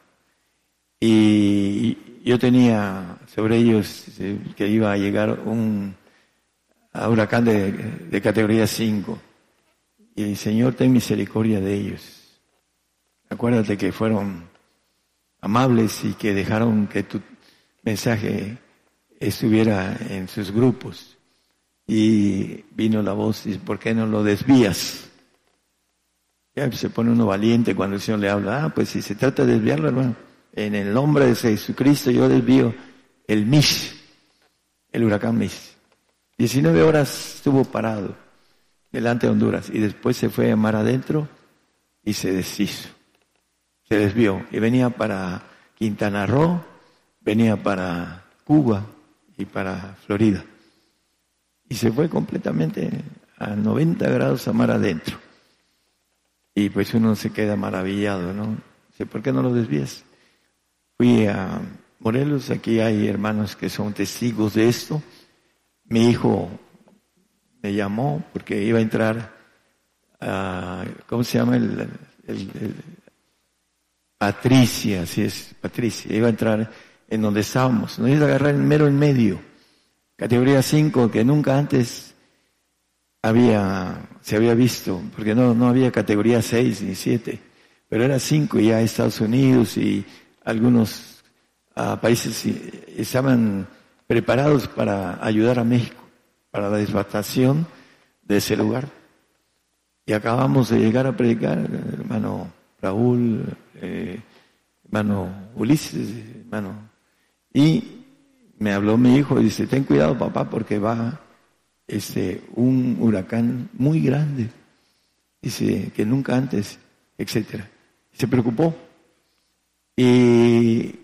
Y yo tenía sobre ellos que iba a llegar un huracán de, de categoría 5. Y el Señor, ten misericordia de ellos. Acuérdate que fueron amables y que dejaron que tu mensaje estuviera en sus grupos. Y vino la voz, y ¿por qué no lo desvías? Ya se pone uno valiente cuando el Señor le habla. Ah, pues si se trata de desviarlo, hermano, en el nombre de Jesucristo yo desvío el Mish, el huracán Mish. 19 horas estuvo parado delante de Honduras y después se fue a mar adentro y se deshizo. Se desvió y venía para Quintana Roo, venía para Cuba y para Florida. Y se fue completamente a 90 grados a mar adentro. Y pues uno se queda maravillado, ¿no? Dice, ¿por qué no lo desvías? Fui a Morelos, aquí hay hermanos que son testigos de esto. Mi hijo me llamó porque iba a entrar a, ¿cómo se llama? El, Patricia, así es, Patricia, iba a entrar en donde estábamos. Nos iba a agarrar el mero en medio. Categoría 5, que nunca antes había, se había visto, porque no, no había categoría 6 ni 7, pero era 5 ya Estados Unidos y algunos ah, países estaban preparados para ayudar a México, para la desbatación de ese lugar. Y acabamos de llegar a predicar, hermano Raúl, eh, hermano Ulises, hermano. Y me habló mi hijo y dice, ten cuidado papá porque va este, un huracán muy grande. Dice que nunca antes, etcétera. Se preocupó. Y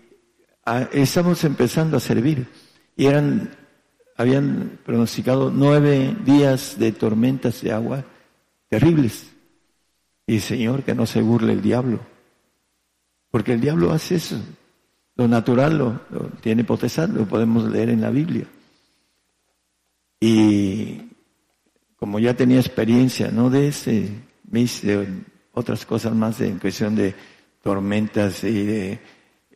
estamos empezando a servir. Y eran, habían pronosticado nueve días de tormentas de agua terribles. Y Señor, que no se burle el diablo. Porque el diablo hace eso. Lo natural lo, tiene potestad, lo podemos leer en la Biblia. Y como ya tenía experiencia, no de ese, de otras cosas más de, en cuestión de tormentas y de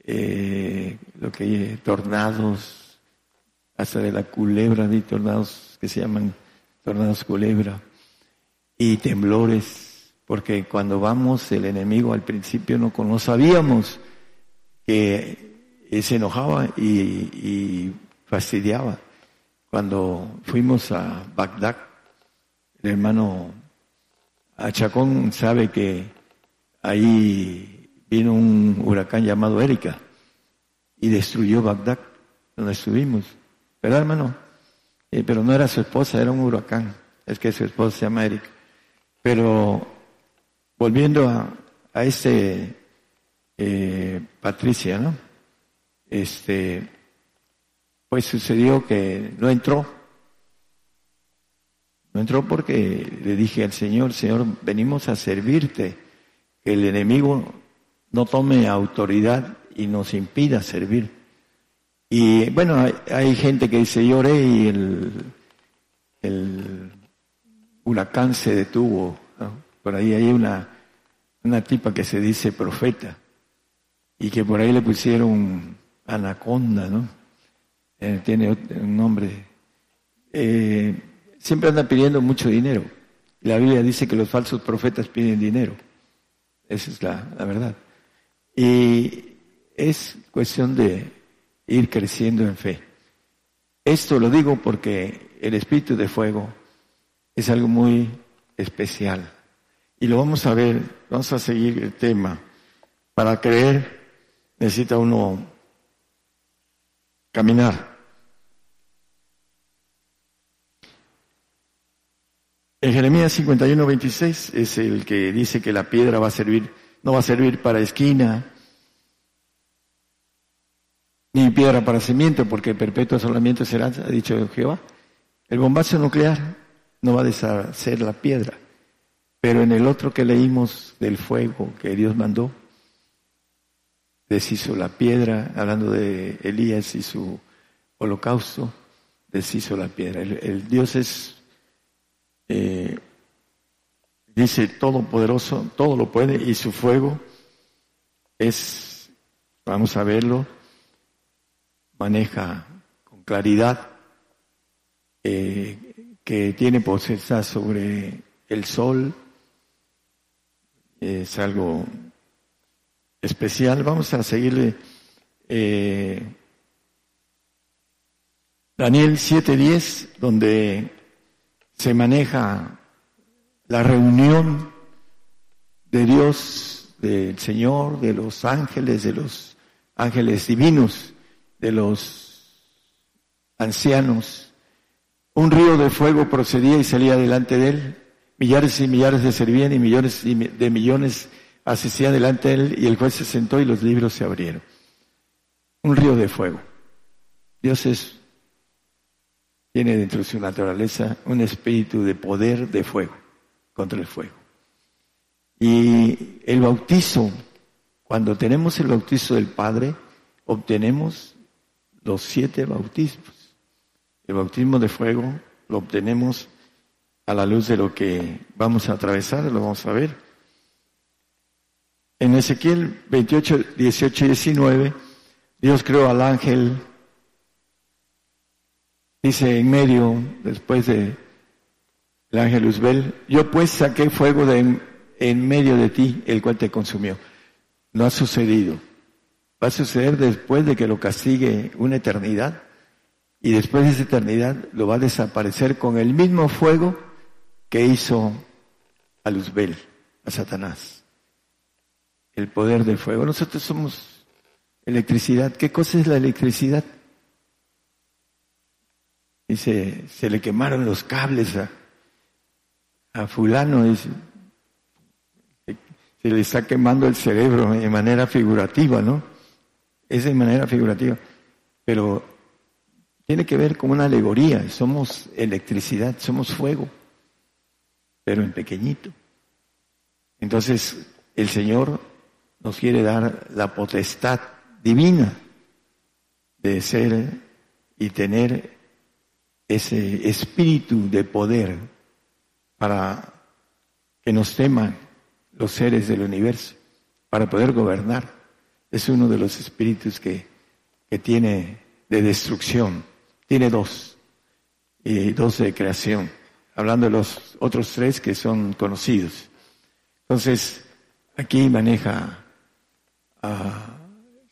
eh, lo que tornados, hasta de la culebra, de tornados que se llaman tornados culebra, y temblores, porque cuando vamos el enemigo al principio no, no sabíamos que se enojaba y, fastidiaba. Cuando fuimos a Bagdad, el hermano Achacón sabe que ahí vino un huracán llamado Erika y destruyó Bagdad, donde estuvimos. ¿Verdad, hermano? Eh, pero no era su esposa, era un huracán. Es que su esposa se llama Erika. Pero volviendo a, a este eh, Patricia, ¿no? Este, pues sucedió que no entró. No entró porque le dije al Señor, Señor, venimos a servirte. Que el enemigo no tome autoridad y nos impida servir. Y bueno, hay, gente que dice, lloré y el, el huracán se detuvo. Por ahí hay una, una tipa que se dice profeta y que por ahí le pusieron anaconda, ¿no? Eh, tiene un nombre. Eh, siempre anda pidiendo mucho dinero. La Biblia dice que los falsos profetas piden dinero. Esa es la verdad. Y es cuestión de ir creciendo en fe. Esto lo digo porque el espíritu de fuego es algo muy especial. Y lo vamos a ver, vamos a seguir el tema. Para creer necesita uno caminar. En Jeremías 51, 26 es el que dice que la piedra va a servir, no va a servir para esquina, ni piedra para cimiento, porque perpetuo asolamiento será, ha dicho Jehová. El bombazo nuclear no va a deshacer la piedra, pero en el otro que leímos del fuego que Dios mandó, deshizo la piedra, hablando de Elías y su holocausto, deshizo la piedra. El, Dios es, eh, dice, todopoderoso, todo lo puede, y su fuego es, vamos a verlo, maneja con claridad, eh, que tiene potestad sobre el sol, es algo especial. Vamos a seguirle. Eh, Daniel 7:10, donde se maneja la reunión de Dios, del Señor, de los ángeles, de los ángeles divinos, de los ancianos. Un río de fuego procedía y salía delante de él. Millares y millares le servían y millones de millones asistía delante de él y el juez se sentó y los libros se abrieron. Un río de fuego. Dios es, tiene dentro de su naturaleza un espíritu de poder de fuego contra el fuego. Y el bautizo, cuando tenemos el bautizo del Padre, obtenemos los siete bautismos. El bautismo de fuego lo obtenemos a la luz de lo que vamos a atravesar, lo vamos a ver. En Ezequiel 28, 18 y 19, Dios creó al ángel, dice en medio, después de el ángel Uzbel, yo pues saqué fuego de en medio de ti, el cual te consumió. No ha sucedido. Va a suceder después de que lo castigue una eternidad y después de esa eternidad lo va a desaparecer con el mismo fuego que hizo a Luzbel, a Satanás el poder del fuego. Nosotros somos electricidad. ¿Qué cosa es la electricidad? Dice, se le quemaron los cables a, a fulano, se le está quemando el cerebro de manera figurativa, ¿no? Es de manera figurativa. Pero tiene que ver con una alegoría. Somos electricidad, somos fuego, pero en pequeñito. Entonces, el Señor nos quiere dar la potestad divina de ser y tener ese espíritu de poder para que nos teman los seres del universo, para poder gobernar. Es uno de los espíritus que, que tiene de destrucción. Tiene dos, y dos de creación, hablando de los otros tres que son conocidos. Entonces, aquí maneja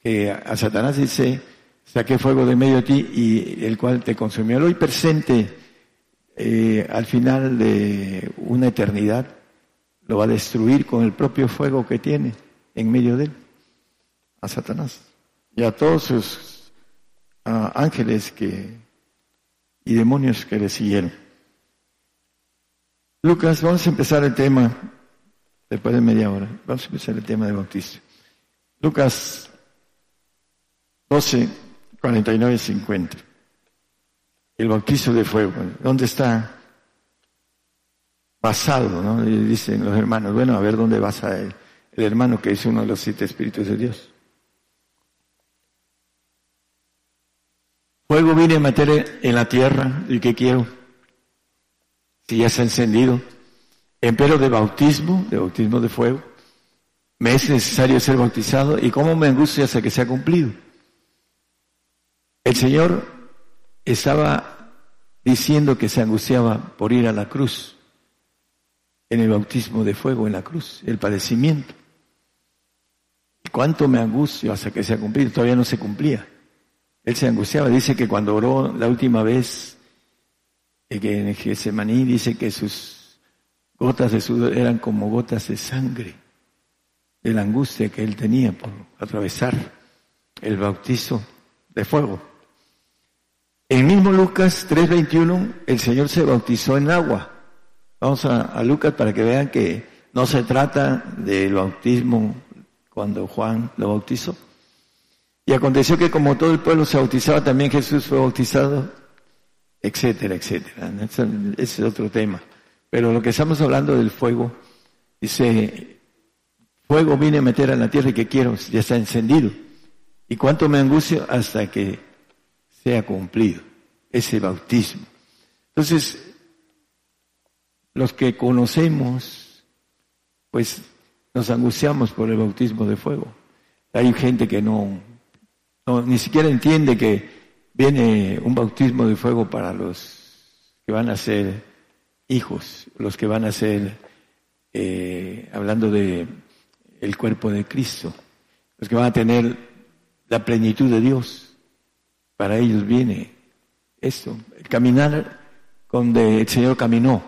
que a Satanás dice, saqué fuego de medio de ti y el cual te consumió. El hoy presente, eh, al final de una eternidad, lo va a destruir con el propio fuego que tiene en medio de él, a Satanás y a todos sus ángeles que, y demonios que le siguieron. Lucas, vamos a empezar el tema, después de media hora, vamos a empezar el tema de bautizo. Lucas 12, 49 y 50. El bautizo de fuego. ¿Dónde está basado? ¿no? Dicen los hermanos, bueno, a ver dónde basa el, el hermano que es uno de los siete espíritus de Dios. Fuego viene a meter en la tierra, ¿y qué quiero? Si ya se ha encendido. Empero de bautismo, de bautismo de fuego me es necesario ser bautizado y cómo me angustia hasta que sea cumplido. El Señor estaba diciendo que se angustiaba por ir a la cruz, en el bautismo de fuego en la cruz, el padecimiento. ¿Cuánto me angustio hasta que se ha cumplido? Todavía no se cumplía. Él se angustiaba. Dice que cuando oró la última vez, eh, en Getsemaní, dice que sus gotas de sudor eran como gotas de sangre, de la angustia que él tenía por atravesar el bautizo de fuego. En mismo Lucas 3:21, el Señor se bautizó en agua. Vamos a, a Lucas para que vean que no se trata del bautismo cuando Juan lo bautizó. Y aconteció que como todo el pueblo se bautizaba, también Jesús fue bautizado, etcétera, etcétera. Ese es otro tema. Pero lo que estamos hablando del fuego, dice, fuego vine a meter a la tierra y que quiero, ya está encendido. ¿Y cuánto me angustia hasta que sea cumplido ese bautismo? Entonces, los que conocemos, pues nos angustiamos por el bautismo de fuego. Hay gente que no, ni siquiera entiende que viene un bautismo de fuego para los que van a ser hijos, los que van a ser, eh, hablando de el cuerpo de Cristo, los que van a tener la plenitud de Dios. Para ellos viene esto, el caminar donde el Señor caminó.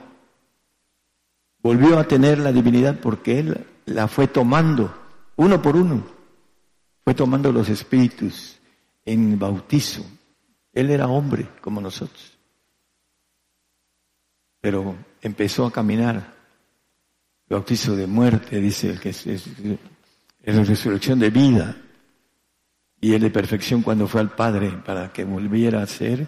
Volvió a tener la divinidad porque Él la fue tomando uno por uno. Fue tomando los espíritus en bautizo. Él era hombre como nosotros. Pero empezó a caminar. Bautizo de muerte, dice el que es, es, la resurrección de vida. Y él de perfección cuando fue al Padre para que volviera a ser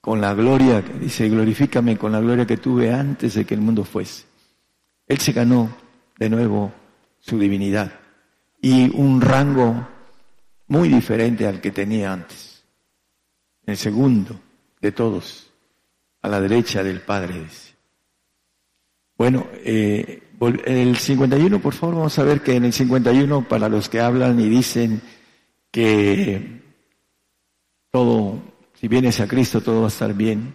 con la gloria, dice, glorifícame con la gloria que tuve antes de que el mundo fuese. Él se ganó de nuevo su divinidad y un rango muy diferente al que tenía antes. El segundo de todos, a la derecha del Padre. Bueno, eh, el 51, por favor, vamos a ver que en el 51, para los que hablan y dicen que todo, si vienes a Cristo, todo va a estar bien.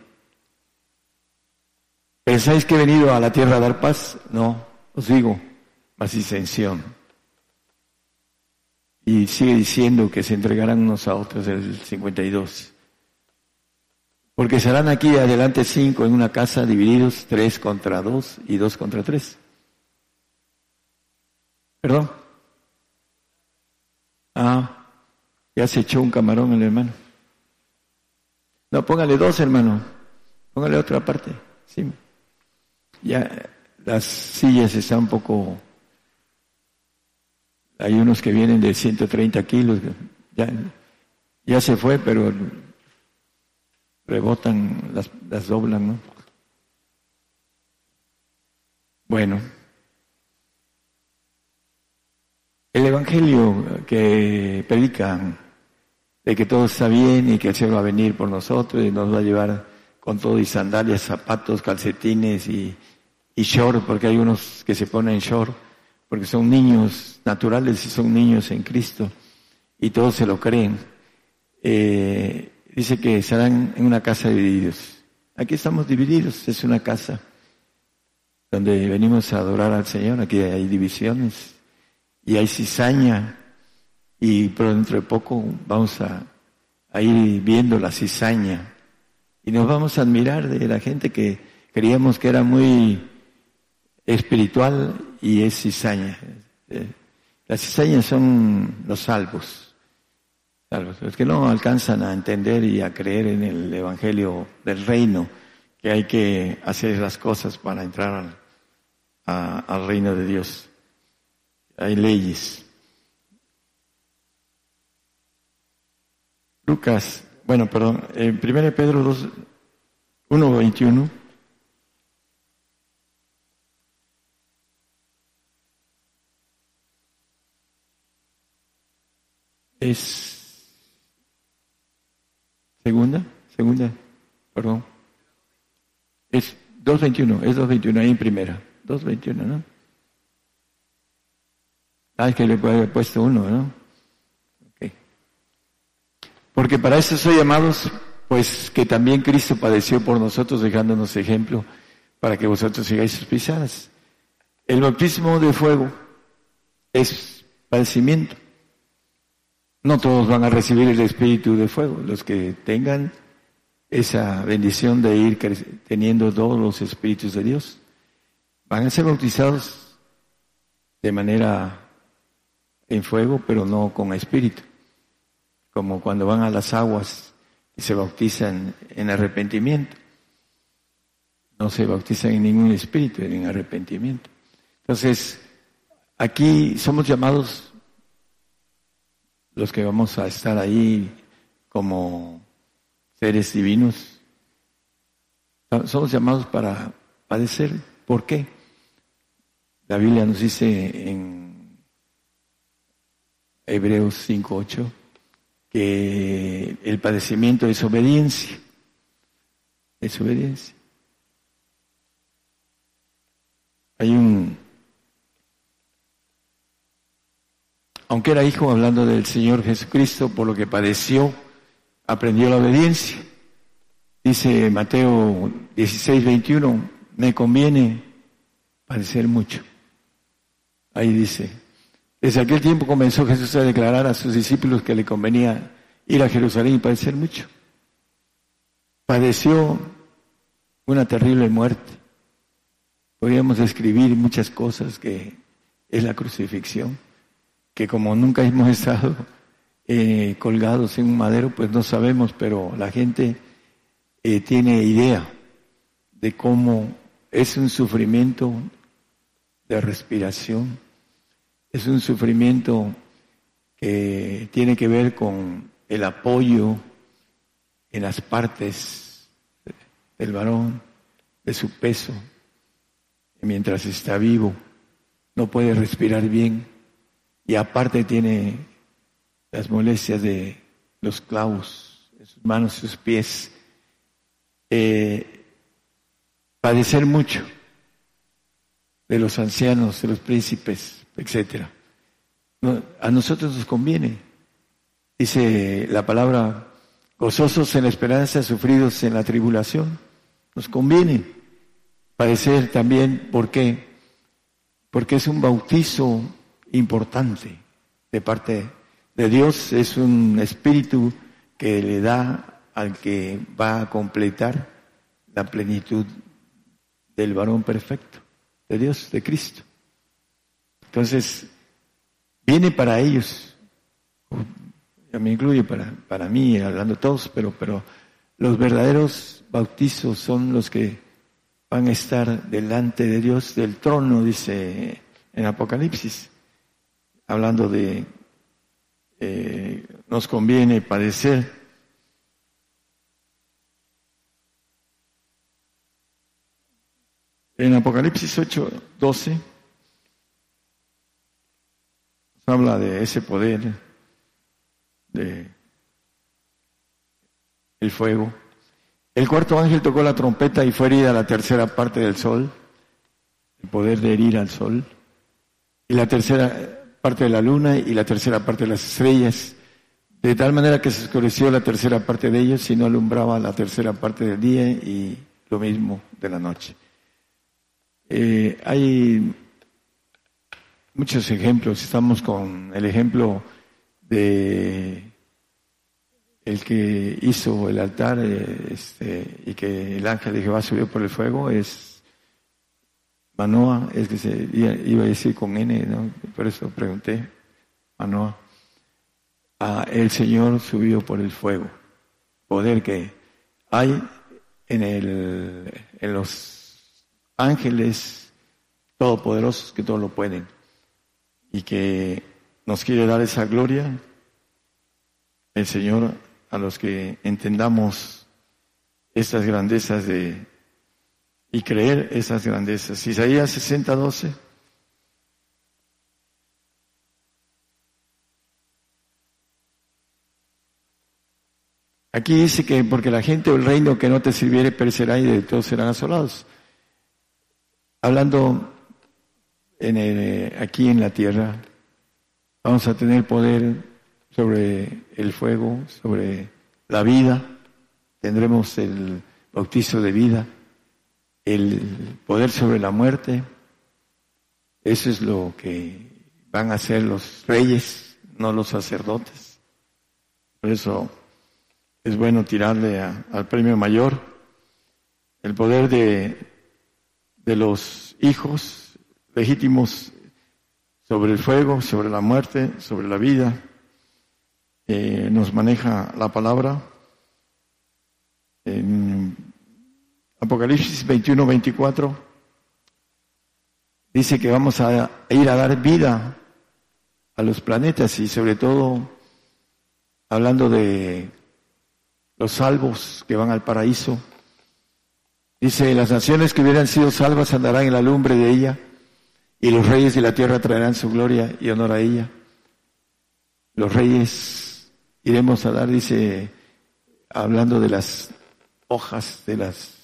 ¿Pensáis que he venido a la tierra a dar paz? No, os digo, más disensión. Y sigue diciendo que se entregarán unos a otros el 52. Porque serán aquí adelante cinco en una casa divididos tres contra dos y dos contra tres. ¿Perdón? Ah, ya se echó un camarón el hermano. No, póngale dos, hermano. Póngale otra parte. Sí. Ya las sillas están un poco hay unos que vienen de 130 kilos, ya, ya se fue, pero rebotan, las, las doblan, ¿no? Bueno, el Evangelio que predican de que todo está bien y que el Señor va a venir por nosotros y nos va a llevar con todo y sandalias, zapatos, calcetines y, y short, porque hay unos que se ponen short porque son niños naturales y son niños en Cristo, y todos se lo creen. Eh, dice que serán en una casa divididos. Aquí estamos divididos, es una casa donde venimos a adorar al Señor, aquí hay divisiones y hay cizaña y por dentro de poco vamos a, a ir viendo la cizaña y nos vamos a admirar de la gente que creíamos que era muy espiritual y es cizaña. Eh, las cizañas son los salvos, salvos, los que no alcanzan a entender y a creer en el Evangelio del reino, que hay que hacer las cosas para entrar al, al reino de Dios. Hay leyes. Lucas, bueno, perdón, en 1 Pedro 2, 1, 21. es segunda, segunda, perdón. Es 2.21, es 2.21 ahí en primera. 2.21, ¿no? Ah, es que le puede haber puesto uno, ¿no? Ok. Porque para eso soy llamados, pues que también Cristo padeció por nosotros dejándonos ejemplo para que vosotros sigáis sus pisadas. El bautismo de fuego es padecimiento. No todos van a recibir el espíritu de fuego. Los que tengan esa bendición de ir teniendo todos los espíritus de Dios van a ser bautizados de manera en fuego, pero no con espíritu. Como cuando van a las aguas y se bautizan en arrepentimiento. No se bautizan en ningún espíritu, en arrepentimiento. Entonces, aquí somos llamados los que vamos a estar ahí como seres divinos, somos llamados para padecer. ¿Por qué? La Biblia nos dice en Hebreos 5.8 que el padecimiento es obediencia. Es obediencia. Hay un aunque era hijo, hablando del Señor Jesucristo, por lo que padeció, aprendió la obediencia. Dice Mateo 16, 21, me conviene padecer mucho. Ahí dice, desde aquel tiempo comenzó Jesús a declarar a sus discípulos que le convenía ir a Jerusalén y padecer mucho. Padeció una terrible muerte. Podríamos describir muchas cosas que es la crucifixión que como nunca hemos estado eh, colgados en un madero, pues no sabemos, pero la gente eh, tiene idea de cómo es un sufrimiento de respiración, es un sufrimiento que tiene que ver con el apoyo en las partes del varón, de su peso, mientras está vivo, no puede respirar bien y aparte tiene las molestias de los clavos en sus manos, sus pies. Eh, padecer mucho de los ancianos, de los príncipes, etcétera. a nosotros nos conviene. Dice la palabra, gozosos en la esperanza, sufridos en la tribulación. Nos conviene padecer también, ¿por qué? Porque es un bautizo importante de parte de Dios, es un espíritu que le da al que va a completar la plenitud del varón perfecto, de Dios, de Cristo. Entonces, viene para ellos, ya me incluye para, para mí, hablando todos, pero, pero los verdaderos bautizos son los que van a estar delante de Dios del trono, dice en Apocalipsis hablando de eh, nos conviene padecer. En Apocalipsis 8, 12 habla de ese poder de el fuego. El cuarto ángel tocó la trompeta y fue herida la tercera parte del sol, el poder de herir al sol. Y la tercera parte de la luna y la tercera parte de las estrellas, de tal manera que se oscureció la tercera parte de ellos y no alumbraba la tercera parte del día y lo mismo de la noche. Eh, hay muchos ejemplos, estamos con el ejemplo de el que hizo el altar eh, este, y que el ángel de Jehová subió por el fuego, es Manoa, es que se iba a decir con N, ¿no? por eso pregunté, Manoa. Ah, el Señor subió por el fuego, poder que hay en, el, en los ángeles todopoderosos que todo lo pueden y que nos quiere dar esa gloria el Señor a los que entendamos estas grandezas de y creer esas grandezas. Isaías 60, 12. Aquí dice que porque la gente o el reino que no te sirviere perecerá y de todos serán asolados. Hablando en aquí en la tierra, vamos a tener poder sobre el fuego, sobre la vida, tendremos el bautizo de vida, el poder sobre la muerte. Eso es lo que van a hacer los reyes, no los sacerdotes. Por eso es bueno tirarle al premio mayor el poder de, de los hijos legítimos sobre el fuego, sobre la muerte, sobre la vida. Eh, nos maneja la palabra Apocalipsis 21, 24. Dice que vamos a ir a dar vida a los planetas y sobre todo hablando de los salvos que van al paraíso. Dice, las naciones que hubieran sido salvas andarán en la lumbre de ella y los reyes de la tierra traerán su gloria y honor a ella. Los reyes iremos a dar, dice, hablando de las hojas de las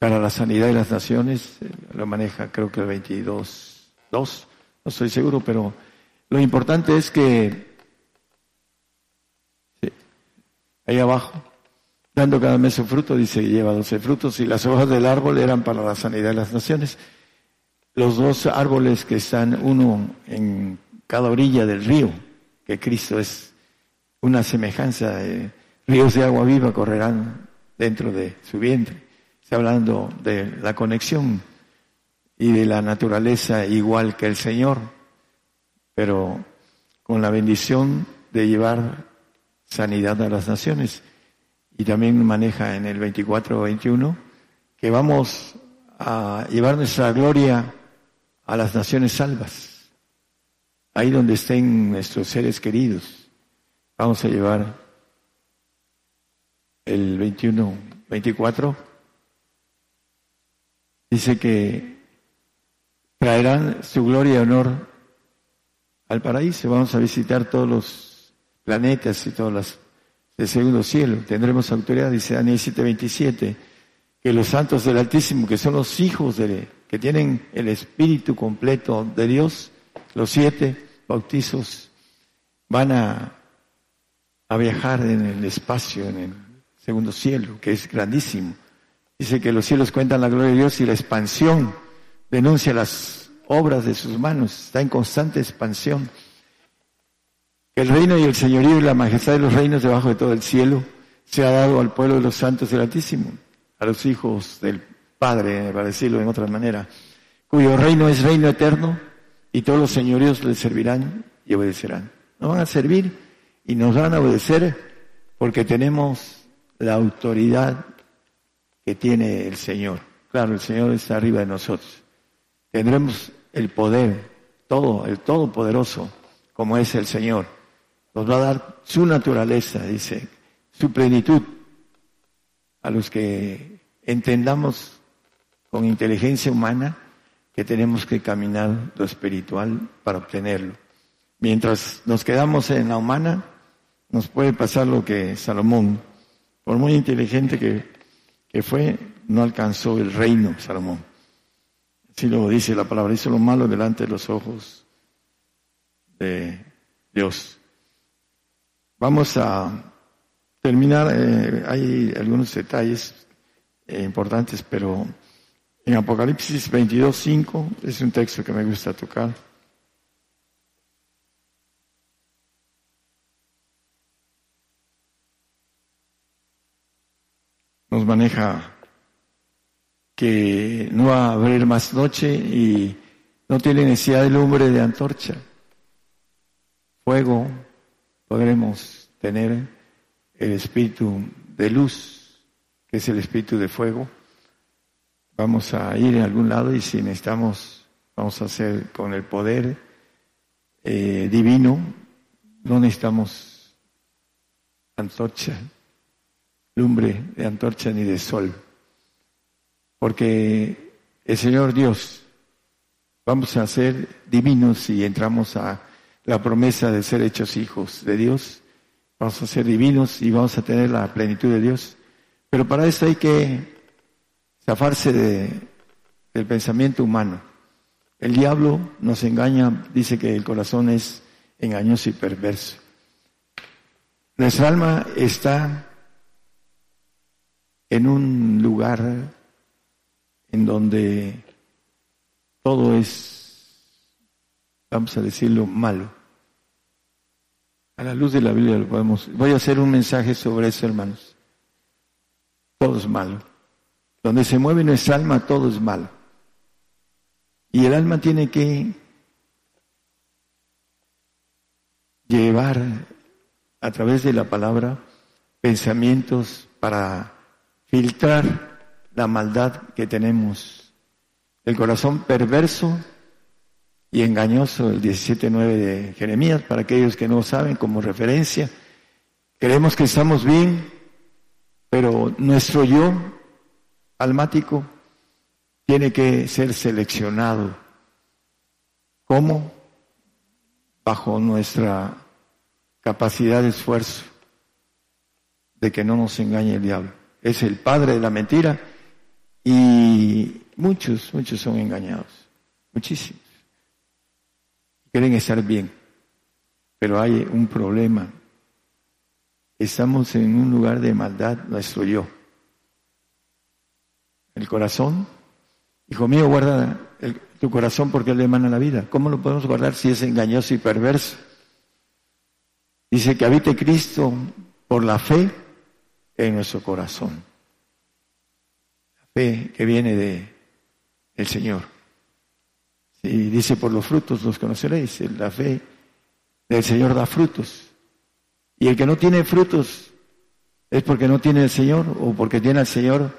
para la sanidad de las naciones, eh, lo maneja creo que el 22, 2, no estoy seguro, pero lo importante es que ahí abajo, dando cada mes su fruto, dice, lleva 12 frutos y las hojas del árbol eran para la sanidad de las naciones los dos árboles que están uno en cada orilla del río, que Cristo es una semejanza, de ríos de agua viva correrán dentro de su vientre. Está hablando de la conexión y de la naturaleza igual que el Señor, pero con la bendición de llevar sanidad a las naciones. Y también maneja en el 24-21 que vamos a llevar nuestra gloria a las naciones salvas, ahí donde estén nuestros seres queridos. Vamos a llevar el 21, 24. Dice que traerán su gloria y honor al paraíso. Vamos a visitar todos los planetas y todas las del segundo cielo. Tendremos autoridad, dice Daniel 7:27, que los santos del Altísimo, que son los hijos de que tienen el espíritu completo de Dios, los siete bautizos, van a, a viajar en el espacio, en el segundo cielo, que es grandísimo. Dice que los cielos cuentan la gloria de Dios y la expansión denuncia las obras de sus manos, está en constante expansión. El reino y el señorío y la majestad de los reinos debajo de todo el cielo se ha dado al pueblo de los santos del Altísimo, a los hijos del Padre, para decirlo en otra manera, cuyo reino es reino eterno y todos los señoríos le servirán y obedecerán. Nos van a servir y nos van a obedecer porque tenemos la autoridad que tiene el Señor. Claro, el Señor está arriba de nosotros. Tendremos el poder, todo, el todopoderoso, como es el Señor. Nos va a dar su naturaleza, dice, su plenitud a los que entendamos con inteligencia humana que tenemos que caminar lo espiritual para obtenerlo. Mientras nos quedamos en la humana, nos puede pasar lo que Salomón, por muy inteligente que, que fue, no alcanzó el reino Salomón. Así lo dice la palabra, hizo lo malo delante de los ojos de Dios. Vamos a terminar, eh, hay algunos detalles eh, importantes, pero en Apocalipsis 22, 5 es un texto que me gusta tocar. Nos maneja que no va a haber más noche y no tiene necesidad de lumbre de antorcha. Fuego, podremos tener el espíritu de luz, que es el espíritu de fuego vamos a ir en algún lado y si necesitamos, vamos a hacer con el poder eh, divino, no necesitamos antorcha, lumbre de antorcha ni de sol, porque el Señor Dios, vamos a ser divinos y entramos a la promesa de ser hechos hijos de Dios, vamos a ser divinos y vamos a tener la plenitud de Dios, pero para eso hay que zafarse de, del pensamiento humano. El diablo nos engaña, dice que el corazón es engañoso y perverso. Nuestra alma está en un lugar en donde todo es, vamos a decirlo, malo. A la luz de la Biblia lo podemos. Voy a hacer un mensaje sobre eso, hermanos. Todo es malo. Donde se mueve nuestra alma, todo es malo. Y el alma tiene que llevar a través de la palabra pensamientos para filtrar la maldad que tenemos. El corazón perverso y engañoso, el 17.9 de Jeremías, para aquellos que no saben como referencia. Creemos que estamos bien, pero nuestro yo almático tiene que ser seleccionado. ¿Cómo? Bajo nuestra capacidad de esfuerzo, de que no nos engañe el diablo. Es el padre de la mentira y muchos, muchos son engañados, muchísimos. Quieren estar bien, pero hay un problema. Estamos en un lugar de maldad, nuestro yo. El corazón, hijo mío, guarda tu corazón porque le emana la vida. ¿Cómo lo podemos guardar si es engañoso y perverso? Dice que habite Cristo por la fe en nuestro corazón. La fe que viene de el Señor. Y dice por los frutos los conoceréis. La fe del Señor da frutos. Y el que no tiene frutos es porque no tiene el Señor o porque tiene al Señor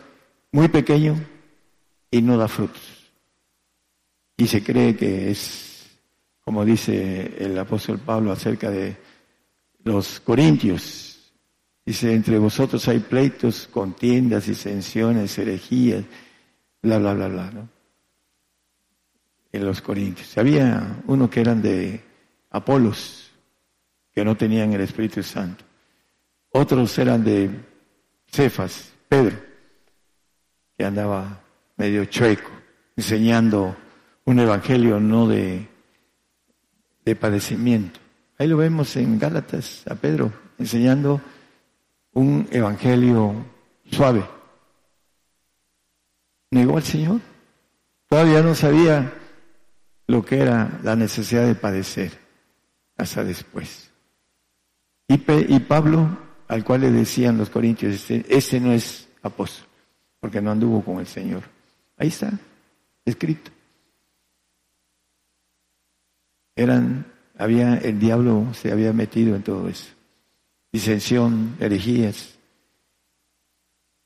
muy pequeño y no da frutos. Y se cree que es, como dice el apóstol Pablo acerca de los corintios. Dice, entre vosotros hay pleitos, contiendas, disensiones, herejías, bla, bla, bla, bla. En los corintios. Había uno que eran de Apolos, que no tenían el Espíritu Santo. Otros eran de Cefas, Pedro, que andaba medio chueco, enseñando un evangelio no de, de padecimiento. Ahí lo vemos en Gálatas, a Pedro, enseñando un evangelio suave. Negó al Señor. Todavía no sabía lo que era la necesidad de padecer hasta después. Y, Pablo, al cual le decían los corintios, este, este no es apóstol, porque no anduvo con el Señor. Ahí está, escrito. Eran había, el diablo se había metido en todo eso. Disensión, herejías,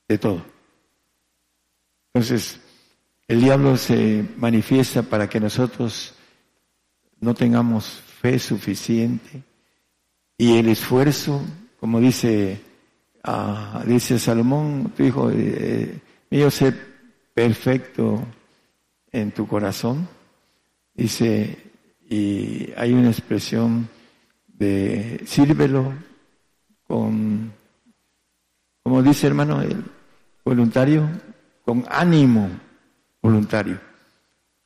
de todo. Entonces, el diablo se manifiesta para que nosotros no tengamos fe suficiente y el esfuerzo, como dice, uh, dice Salomón, tu hijo, eh, mío, sé perfecto en tu corazón. Dice, y hay una expresión de sírvelo con, como dice hermano, el voluntario, con ánimo voluntario.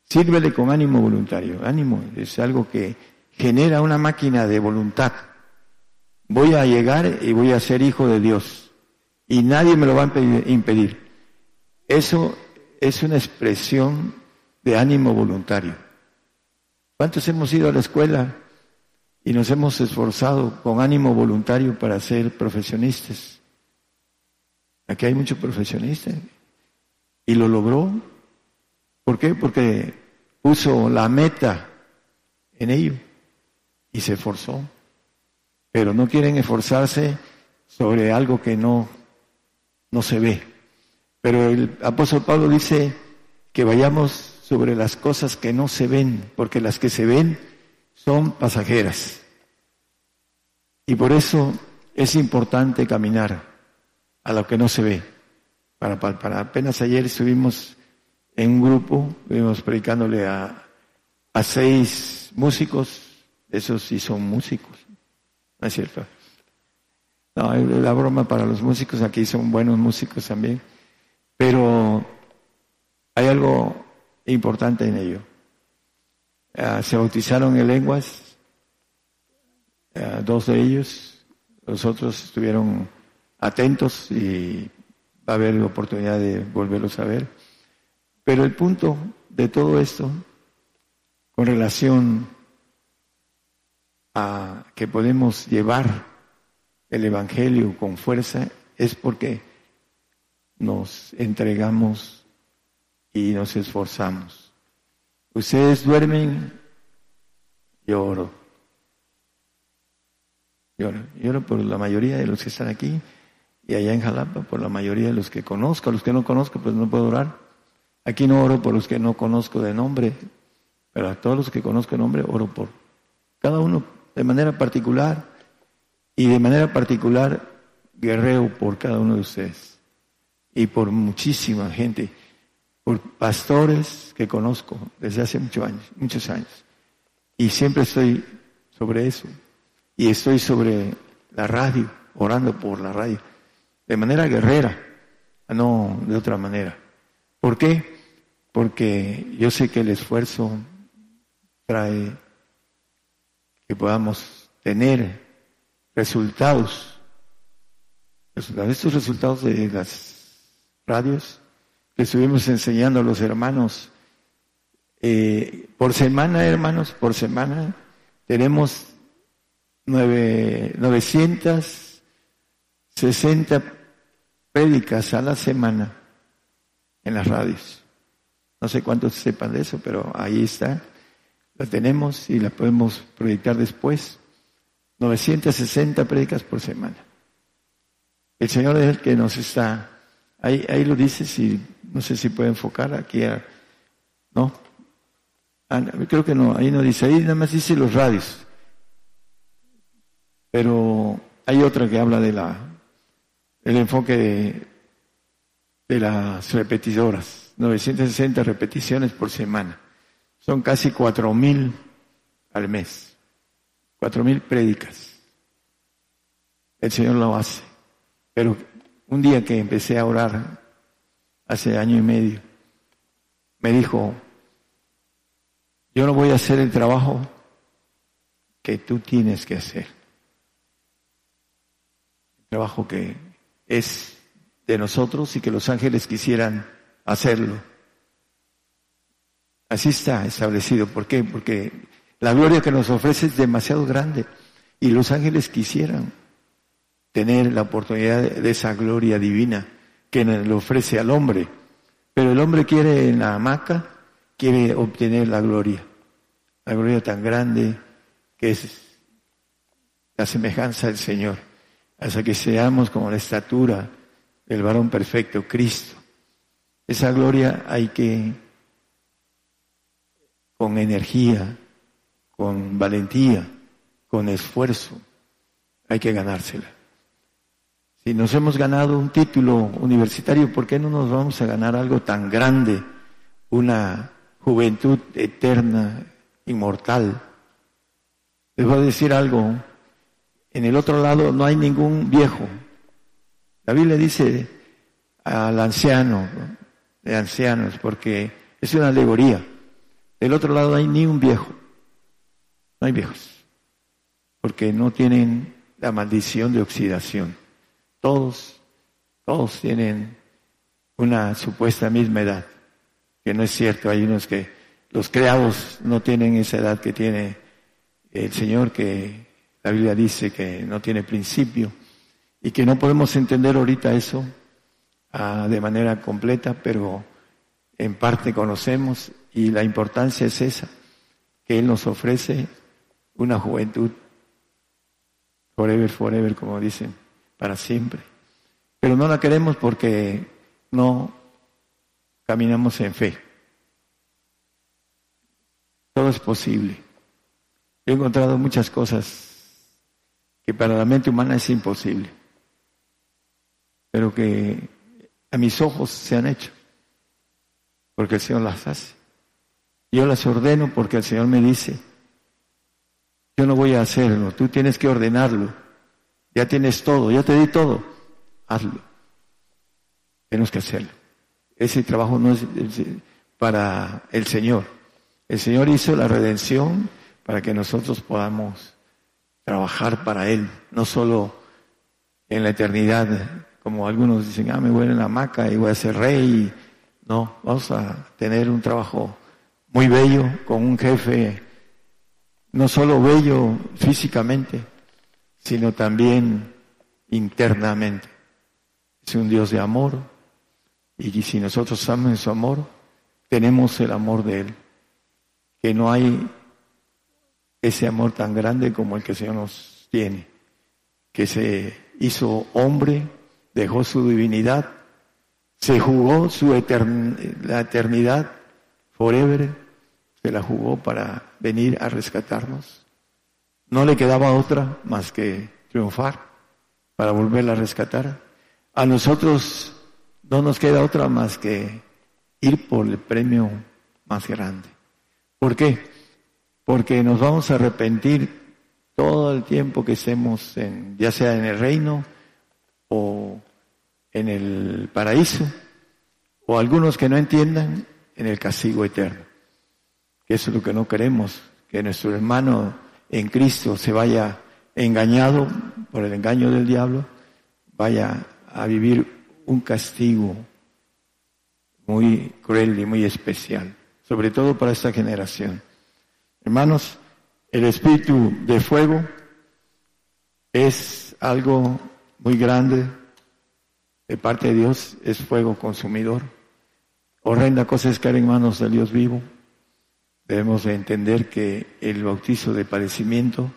Sírvele con ánimo voluntario. Ánimo es algo que genera una máquina de voluntad. Voy a llegar y voy a ser hijo de Dios. Y nadie me lo va a impedir. Eso es una expresión de ánimo voluntario. ¿Cuántos hemos ido a la escuela y nos hemos esforzado con ánimo voluntario para ser profesionistas? Aquí hay muchos profesionistas. Y lo logró. ¿Por qué? Porque puso la meta en ello y se esforzó. Pero no quieren esforzarse sobre algo que no, no se ve. Pero el apóstol Pablo dice que vayamos sobre las cosas que no se ven, porque las que se ven son pasajeras. Y por eso es importante caminar a lo que no se ve. Para, para, apenas ayer estuvimos en un grupo, estuvimos predicándole a, a seis músicos, esos sí son músicos, ¿no es cierto? No, la broma para los músicos, aquí son buenos músicos también, pero hay algo importante en ello. Ah, se bautizaron en lenguas, ah, dos de ellos, los otros estuvieron atentos y va a haber oportunidad de volverlos a ver. Pero el punto de todo esto, con relación a que podemos llevar el Evangelio con fuerza, es porque nos entregamos y nos esforzamos. Ustedes duermen, yo oro. Lloro, lloro por la mayoría de los que están aquí y allá en Jalapa, por la mayoría de los que conozco. Los que no conozco, pues no puedo orar. Aquí no oro por los que no conozco de nombre, pero a todos los que conozco de nombre oro por cada uno de manera particular y de manera particular guerreo por cada uno de ustedes y por muchísima gente, por pastores que conozco desde hace muchos años, muchos años. Y siempre estoy sobre eso. Y estoy sobre la radio, orando por la radio, de manera guerrera, no de otra manera. ¿Por qué? Porque yo sé que el esfuerzo trae que podamos tener resultados. Estos resultados de las radios que estuvimos enseñando a los hermanos, eh, por semana, hermanos, por semana, tenemos nueve, 960 prédicas a la semana en las radios. No sé cuántos sepan de eso, pero ahí está. La tenemos y la podemos proyectar después. 960 prédicas por semana. El Señor es el que nos está, ahí, ahí lo dice, si, no sé si puede enfocar aquí a, no, ah, creo que no, ahí no dice, ahí nada más dice los radios. Pero hay otra que habla de la, el enfoque de, de las repetidoras, 960 repeticiones por semana. Son casi cuatro mil al mes, cuatro mil prédicas. El Señor lo hace. Pero un día que empecé a orar, hace año y medio, me dijo, yo no voy a hacer el trabajo que tú tienes que hacer. El trabajo que es de nosotros y que los ángeles quisieran hacerlo. Así está establecido. ¿Por qué? Porque la gloria que nos ofrece es demasiado grande y los ángeles quisieran tener la oportunidad de esa gloria divina que le ofrece al hombre. Pero el hombre quiere en la hamaca, quiere obtener la gloria, la gloria tan grande que es la semejanza del Señor, hasta que seamos como la estatura del varón perfecto, Cristo. Esa gloria hay que con energía, con valentía, con esfuerzo. Hay que ganársela. Si nos hemos ganado un título universitario, ¿por qué no nos vamos a ganar algo tan grande? Una juventud eterna, inmortal. Les voy a decir algo. En el otro lado no hay ningún viejo. La Biblia dice al anciano, de ancianos, porque es una alegoría. Del otro lado no hay ni un viejo. No hay viejos. Porque no tienen la maldición de oxidación. Todos, todos tienen una supuesta misma edad. Que no es cierto. Hay unos que los creados no tienen esa edad que tiene el Señor, que la Biblia dice que no tiene principio. Y que no podemos entender ahorita eso ah, de manera completa, pero en parte conocemos y la importancia es esa, que Él nos ofrece una juventud forever, forever, como dicen, para siempre. Pero no la queremos porque no caminamos en fe. Todo es posible. He encontrado muchas cosas que para la mente humana es imposible, pero que a mis ojos se han hecho, porque el Señor las hace. Yo las ordeno porque el Señor me dice, yo no voy a hacerlo, tú tienes que ordenarlo. Ya tienes todo, ya te di todo, hazlo. Tenemos que hacerlo. Ese trabajo no es para el Señor. El Señor hizo la redención para que nosotros podamos trabajar para Él, no solo en la eternidad, como algunos dicen, ah, me voy en la hamaca y voy a ser rey. No, vamos a tener un trabajo muy bello con un jefe, no solo bello físicamente, sino también internamente. Es un Dios de amor y si nosotros amamos su amor, tenemos el amor de Él. Que no hay ese amor tan grande como el que el Señor nos tiene, que se hizo hombre, dejó su divinidad, se jugó su la eternidad, forever, se la jugó para venir a rescatarnos. No le quedaba otra más que triunfar para volverla a rescatar. A nosotros no nos queda otra más que ir por el premio más grande. ¿Por qué? Porque nos vamos a arrepentir todo el tiempo que estemos en, ya sea en el reino o en el paraíso, o algunos que no entiendan en el castigo eterno. Que eso es lo que no queremos, que nuestro hermano en Cristo se vaya engañado por el engaño del diablo, vaya a vivir un castigo muy cruel y muy especial, sobre todo para esta generación. Hermanos, el espíritu de fuego es algo muy grande de parte de Dios, es fuego consumidor. Horrenda cosa es caer en manos del Dios vivo. Debemos de entender que el bautizo de padecimiento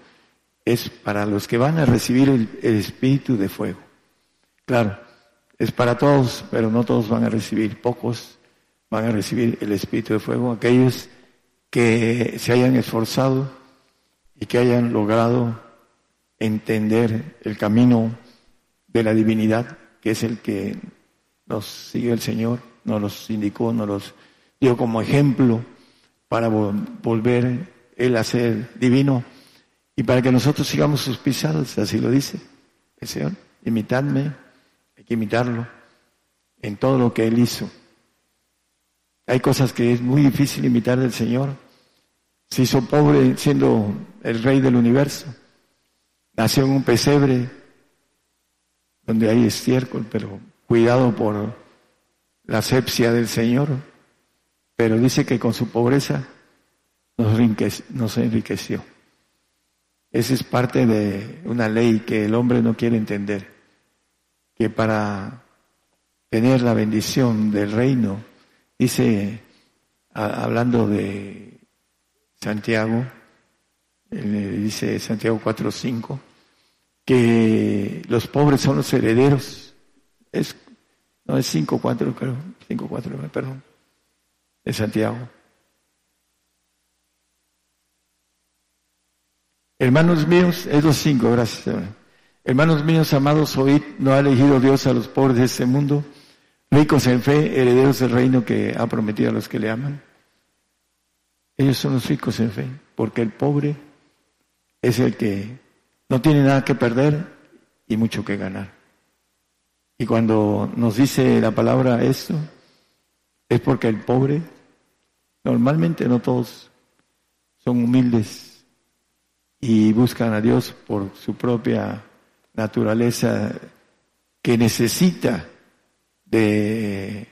es para los que van a recibir el, el espíritu de fuego. Claro, es para todos, pero no todos van a recibir, pocos van a recibir el Espíritu de Fuego, aquellos que se hayan esforzado y que hayan logrado entender el camino de la divinidad, que es el que nos sigue el Señor, nos los indicó, nos los dio como ejemplo para volver Él a ser divino y para que nosotros sigamos sus pisadas, así lo dice el Señor, imitadme hay que imitarlo en todo lo que Él hizo. Hay cosas que es muy difícil imitar del Señor. Se hizo pobre siendo el rey del universo. Nació en un pesebre donde hay estiércol, pero cuidado por la asepsia del Señor. Pero dice que con su pobreza nos enriqueció. Esa es parte de una ley que el hombre no quiere entender que para tener la bendición del reino, dice, hablando de Santiago, dice Santiago 4.5, que los pobres son los herederos. Es, no, es 5.4, creo, 5.4, perdón, de Santiago. Hermanos míos, es los cinco, gracias. Hermanos míos, amados, oíd, no ha elegido Dios a los pobres de este mundo, ricos en fe, herederos del reino que ha prometido a los que le aman. Ellos son los ricos en fe, porque el pobre es el que no tiene nada que perder y mucho que ganar. Y cuando nos dice la palabra esto, es porque el pobre, normalmente no todos son humildes y buscan a Dios por su propia naturaleza que necesita de,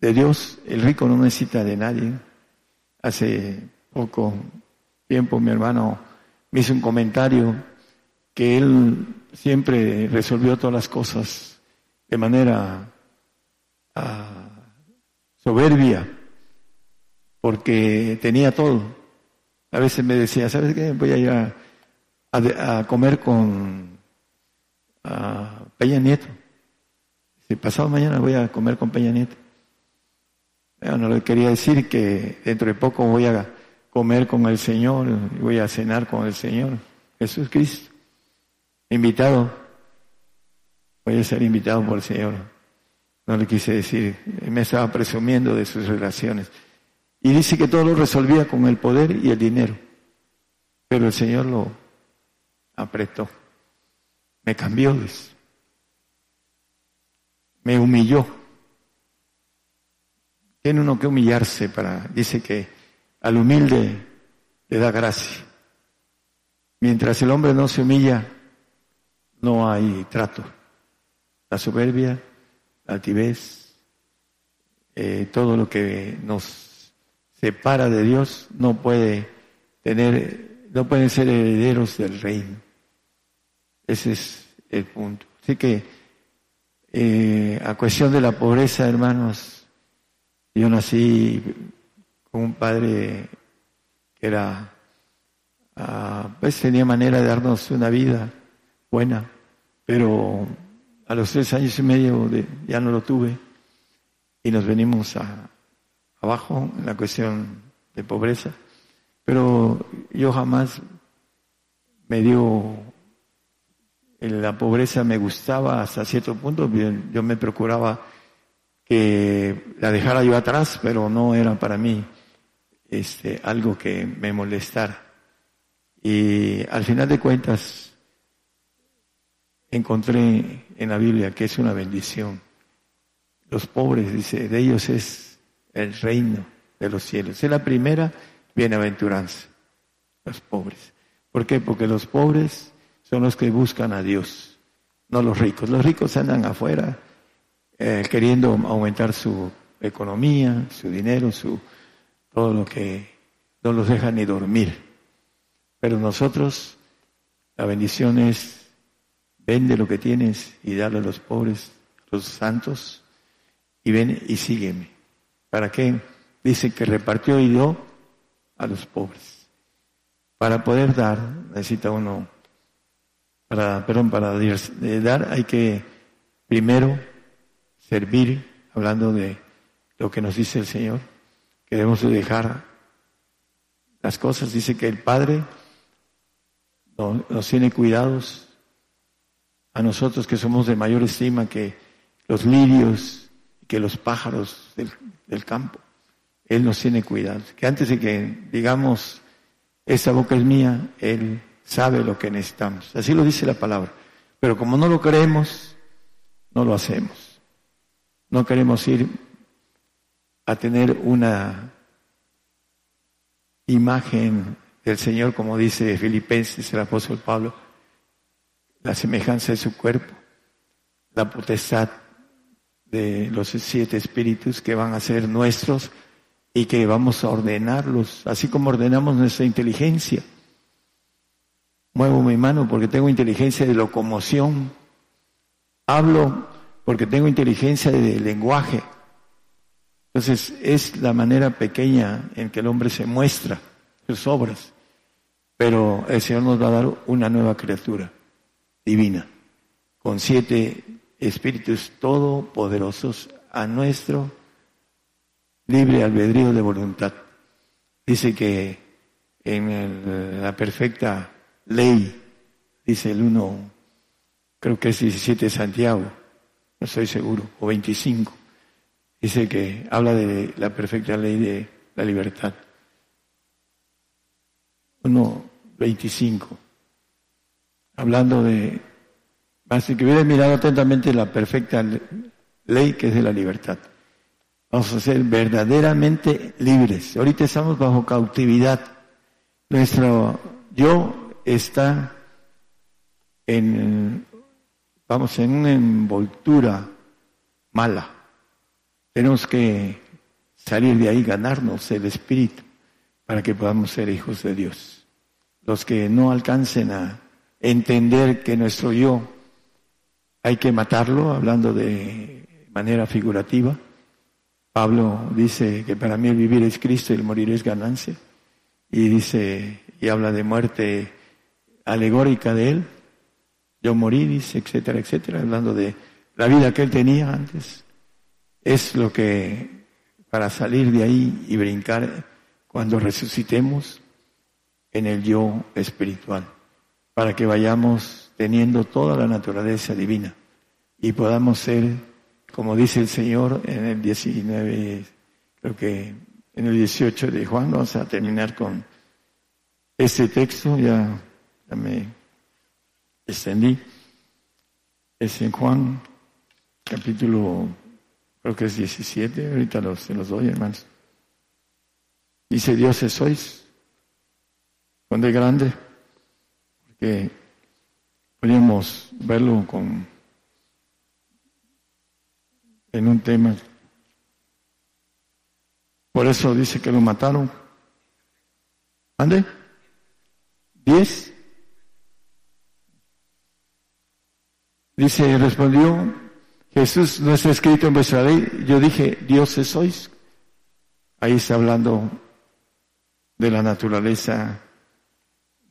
de Dios. El rico no necesita de nadie. Hace poco tiempo mi hermano me hizo un comentario que él siempre resolvió todas las cosas de manera ah, soberbia, porque tenía todo. A veces me decía, ¿sabes qué? Voy a ir a, a, comer con Peña Nieto. Si pasado mañana voy a comer con Peña Nieto. no le quería decir que dentro de poco voy a comer con el Señor y voy a cenar con el Señor. Jesús Cristo. Invitado. Voy a ser invitado por el Señor. No le quise decir. Me estaba presumiendo de sus relaciones. Y dice que todo lo resolvía con el poder y el dinero. Pero el Señor lo, apretó. Me cambió, Me humilló. Tiene uno que humillarse para, dice que al humilde le da gracia. Mientras el hombre no se humilla, no hay trato. La soberbia, la altivez, eh, todo lo que nos separa de Dios no puede tener, no pueden ser herederos del reino. Ese es el punto. Así que, eh, a cuestión de la pobreza, hermanos, yo nací con un padre que era, ah, pues tenía manera de darnos una vida buena, pero a los tres años y medio ya no lo tuve y nos venimos a, abajo en la cuestión de pobreza. Pero yo jamás me dio, la pobreza me gustaba hasta cierto punto, yo me procuraba que la dejara yo atrás, pero no era para mí este, algo que me molestara. Y al final de cuentas, encontré en la Biblia que es una bendición. Los pobres, dice, de ellos es el reino de los cielos. Es la primera bienaventuranza, los pobres. ¿Por qué? Porque los pobres son los que buscan a Dios, no los ricos. Los ricos andan afuera eh, queriendo aumentar su economía, su dinero, su todo lo que no los deja ni dormir. Pero nosotros, la bendición es Vende lo que tienes y dale a los pobres, los santos, y ven y sígueme. ¿Para qué? Dice que repartió y dio a los pobres. Para poder dar, necesita uno, para, perdón, para dar hay que primero servir, hablando de lo que nos dice el Señor, que debemos dejar las cosas. Dice que el Padre nos tiene cuidados a nosotros que somos de mayor estima que los lirios, que los pájaros del, campo. Él nos tiene cuidado. Que antes de que digamos, esa boca es mía, Él sabe lo que necesitamos. Así lo dice la palabra. Pero como no lo creemos, no lo hacemos. No queremos ir a tener una imagen del Señor, como dice Filipenses el apóstol Pablo, la semejanza de su cuerpo, la potestad de los siete espíritus que van a ser nuestros y que vamos a ordenarlos, así como ordenamos nuestra inteligencia. Muevo mi mano porque tengo inteligencia de locomoción. Hablo porque tengo inteligencia de lenguaje. Entonces es la manera pequeña en que el hombre se muestra sus obras. Pero el Señor nos va a dar una nueva criatura divina, con siete espíritus todopoderosos a nuestro libre albedrío de voluntad. Dice que en la perfecta ley, dice el uno, creo que es 17 de Santiago, no estoy seguro, o 25, dice que habla de la perfecta ley de la libertad. Uno, 25 hablando de, así que hubiera mirado atentamente la perfecta ley que es de la libertad. Vamos a ser verdaderamente libres. Ahorita estamos bajo cautividad. Nuestro yo está en, vamos, en una envoltura mala. Tenemos que salir de ahí, ganarnos el espíritu para que podamos ser hijos de Dios. Los que no alcancen a entender que nuestro yo hay que matarlo, hablando de manera figurativa. Pablo dice que para mí el vivir es Cristo y el morir es ganancia. Y dice, y habla de muerte alegórica de él. Yo morí, dice, etcétera, etcétera, hablando de la vida que él tenía antes. Es lo que, para salir de ahí y brincar cuando resucitemos en el yo espiritual para que vayamos teniendo toda la naturaleza divina y podamos ser, como dice el Señor en el 19, creo que en el 18 de Juan, vamos a terminar con este texto, ya, me extendí, es en Juan capítulo, creo que es 17, ahorita los, se los doy hermanos. Dice, dioses sois, cuando es grande, que podríamos verlo con en un tema. Por eso dice que lo mataron. ¿Ande? ¿Diez? Dice, respondió, Jesús no está escrito en vuestra ley. Yo dije, dioses sois. Ahí está hablando de la naturaleza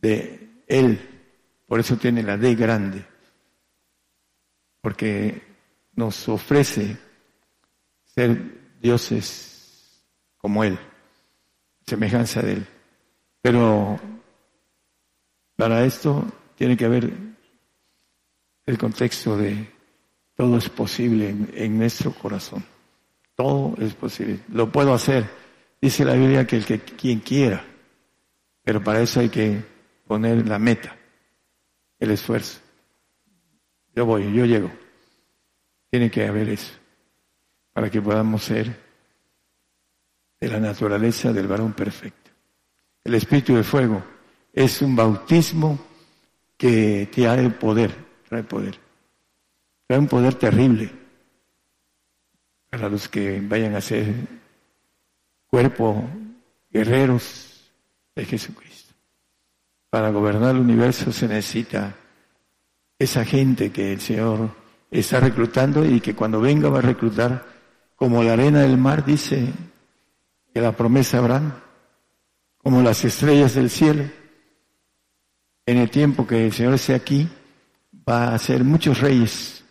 de Él. Por eso tiene la D grande. Porque nos ofrece ser dioses como Él, semejanza de Él. Pero para esto tiene que haber el contexto de todo es posible en, nuestro corazón. Todo es posible. Lo puedo hacer. Dice la Biblia que el que quien quiera. Pero para eso hay que poner la meta, el esfuerzo. Yo voy, yo llego. Tiene que haber eso. Para que podamos ser de la naturaleza del varón perfecto. El espíritu de fuego es un bautismo que te el poder trae poder. Trae un poder terrible para los que vayan a ser cuerpo guerreros de Jesucristo. Para gobernar el universo se necesita esa gente que el Señor está reclutando y que cuando venga va a reclutar como la arena del mar, dice que la promesa habrán, como las estrellas del cielo. En el tiempo que el Señor esté aquí, va a ser muchos reyes,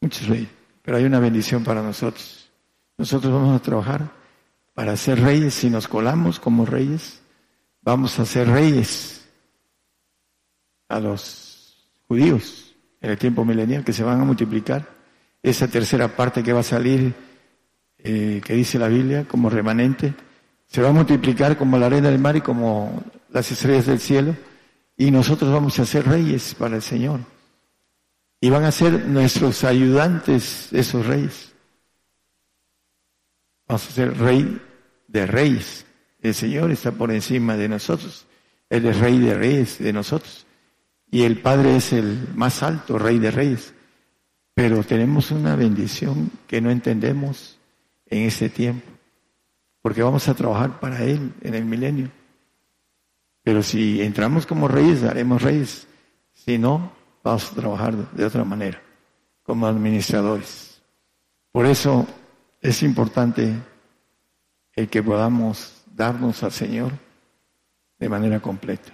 muchos reyes, pero hay una bendición para nosotros. Nosotros vamos a trabajar para ser reyes, si nos colamos como reyes, vamos a ser reyes a los judíos en el tiempo milenial que se van a multiplicar. Esa tercera parte que va a salir, eh, que dice la Biblia, como remanente, se va a multiplicar como la arena del mar y como las estrellas del cielo y nosotros vamos a ser reyes para el Señor. Y van a ser nuestros ayudantes esos reyes. Vamos a ser rey de reyes. El Señor está por encima de nosotros. Él es rey de reyes de nosotros. Y el Padre es el más alto, rey de reyes. Pero tenemos una bendición que no entendemos en este tiempo. Porque vamos a trabajar para Él en el milenio. Pero si entramos como reyes, haremos reyes. Si no, vamos a trabajar de otra manera, como administradores. Por eso es importante el que podamos darnos al Señor de manera completa,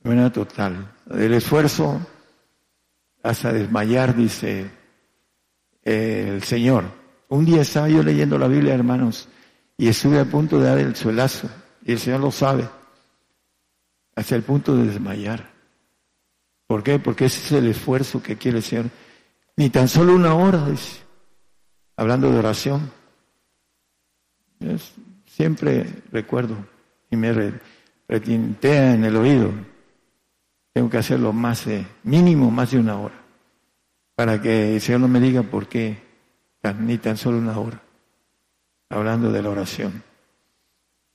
de manera total. El esfuerzo hasta desmayar, dice el Señor. Un día estaba yo leyendo la Biblia, hermanos, y estuve a punto de dar el suelazo, y el Señor lo sabe hasta el punto de desmayar. ¿Por qué? Porque ese es el esfuerzo que quiere el Señor. Ni tan solo una hora, dice, hablando de oración. Siempre recuerdo y me retintea en el oído. Tengo que hacerlo más, de, mínimo más de una hora, para que el Señor no me diga por qué, ni tan solo una hora, hablando de la oración.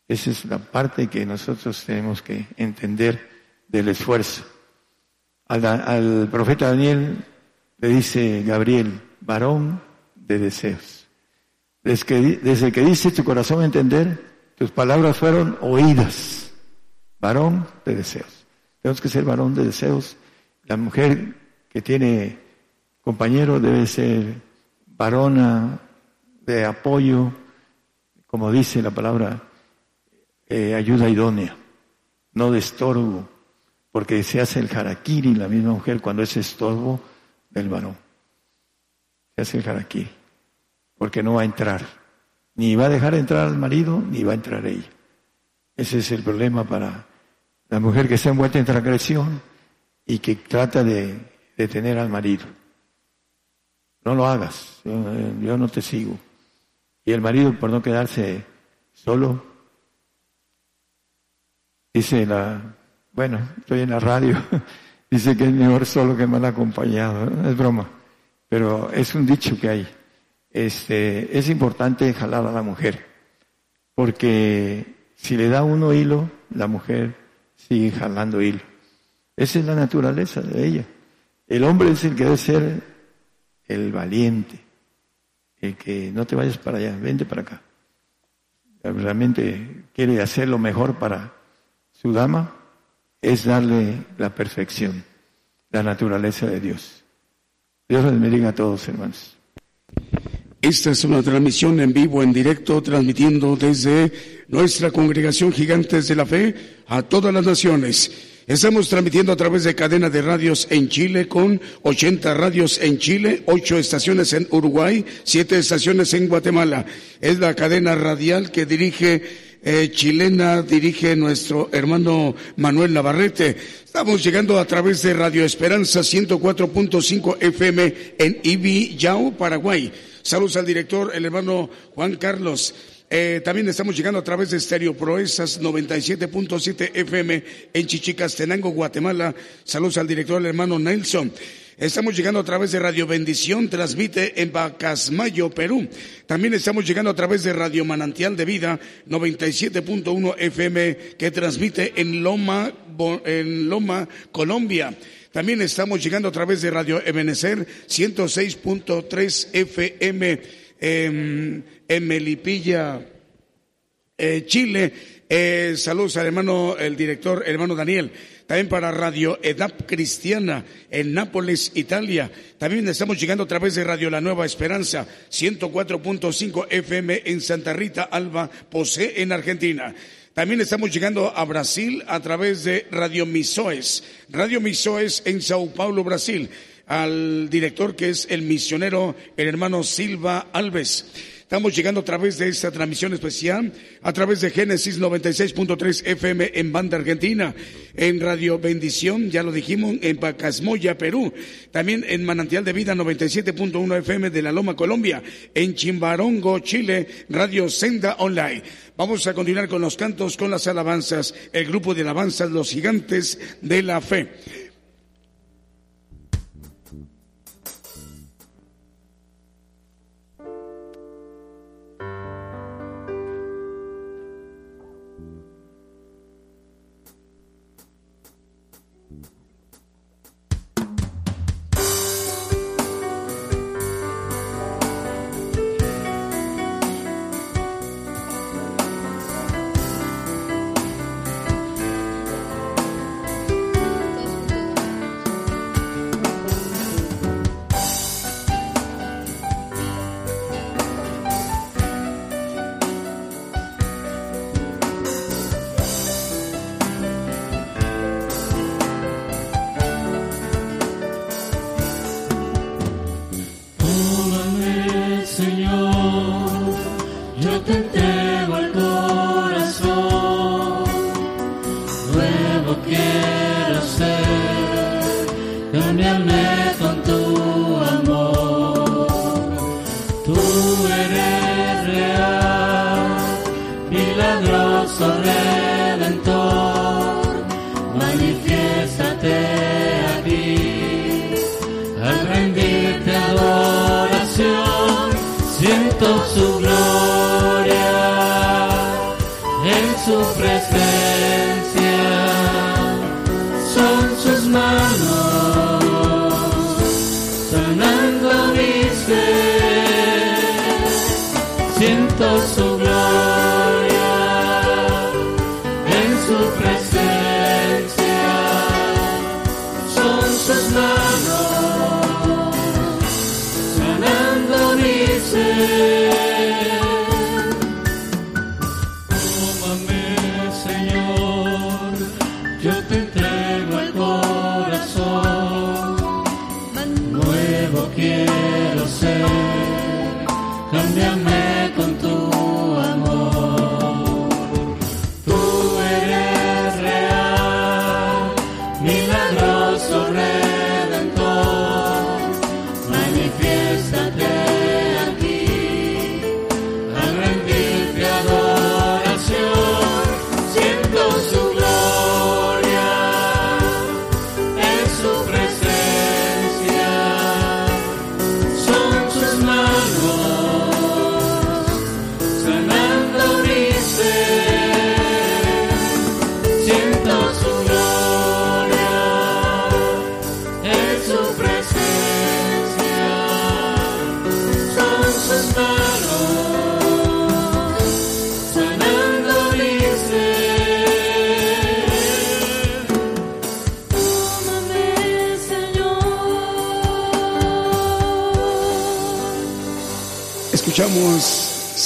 Esa es la parte que nosotros tenemos que entender del esfuerzo. Al, profeta Daniel le dice Gabriel, varón de deseos. Desde que, desde que dice tu corazón entender, tus palabras fueron oídas. Varón de deseos. Tenemos que ser varón de deseos. La mujer que tiene compañero debe ser varona de apoyo, como dice la palabra eh, ayuda idónea, no de estorbo, porque se hace el harakiri la misma mujer cuando es estorbo del varón. Se hace el harakiri, porque no va a entrar, ni va a dejar entrar al marido, ni va a entrar ella. Ese es el problema para la mujer que está envuelta en transgresión y que trata de detener al marido. No lo hagas, yo no te sigo. Y el marido, por no quedarse solo, Dice la, bueno, estoy en la radio, dice que es mejor solo que mal acompañado, es broma, pero es un dicho que hay. Este, es importante jalar a la mujer, porque si le da uno hilo, la mujer sigue jalando hilo. Esa es la naturaleza de ella. El hombre es el que debe ser el valiente, el que no te vayas para allá, vente para acá. Realmente quiere hacer lo mejor para su dama, es darle la perfección, la naturaleza de Dios. Dios les bendiga a todos, hermanos. Esta es una transmisión en vivo, en directo, transmitiendo desde nuestra congregación Gigantes de la Fe a todas las naciones. Estamos transmitiendo a través de cadena de radios en Chile con 80 radios en Chile, 8 estaciones en Uruguay, 7 estaciones en Guatemala. Es la cadena radial que dirige eh, chilena, dirige nuestro hermano Manuel Navarrete. Estamos llegando a través de Radio Esperanza 104.5 FM en Ibi, Yao, Paraguay. Saludos al director, el hermano Juan Carlos. Eh, también estamos llegando a través de Estéreo Proezas 97.7 FM en Chichicastenango, Guatemala. Saludos al director, el hermano Nelson. Estamos llegando a través de Radio Bendición, transmite en Bacasmayo, Perú. También estamos llegando a través de Radio Manantial de Vida 97.1 FM que transmite en Loma, en Loma, Colombia. También estamos llegando a través de Radio Ebenecer 106.3 FM en, Melipilla, eh, Chile. Eh, saludos al hermano, el director, hermano Daniel. También para Radio EDAP Cristiana en Nápoles, Italia. También estamos llegando a través de Radio La Nueva Esperanza, 104.5 FM en Santa Rita, Alba, Posé, en Argentina. También estamos llegando a Brasil a través de Radio Misoes. Radio Misoes en Sao Paulo, Brasil al director que es el misionero, el hermano Silva Alves. Estamos llegando a través de esta transmisión especial, a través de Génesis 96.3 FM en Banda Argentina, en Radio Bendición, ya lo dijimos, en Pacasmoya, Perú, también en Manantial de Vida 97.1 FM de La Loma, Colombia, en Chimbarongo, Chile, Radio Senda Online. Vamos a continuar con los cantos, con las alabanzas, el grupo de alabanzas, los gigantes de la fe.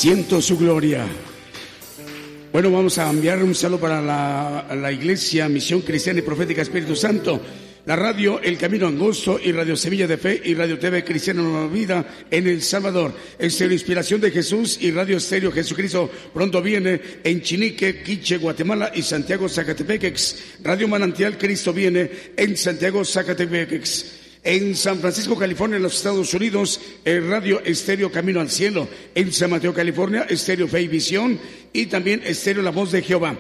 Siento su gloria. Bueno, vamos a enviar un saludo para la, Iglesia Misión Cristiana y Profética Espíritu Santo la radio El Camino Angosto y Radio Semilla de Fe y Radio TV Cristiana Nueva Vida en El Salvador. Estéreo Inspiración de Jesús y Radio Estéreo Jesucristo pronto viene en Chinique, Quiche, Guatemala y Santiago, Zacatepequex. Radio Manantial Cristo viene en Santiago, Zacatepequex. En San Francisco, California, en los Estados Unidos, el Radio Estéreo Camino al Cielo. En San Mateo, California, Estéreo Fe y Visión y también Estéreo La Voz de Jehová.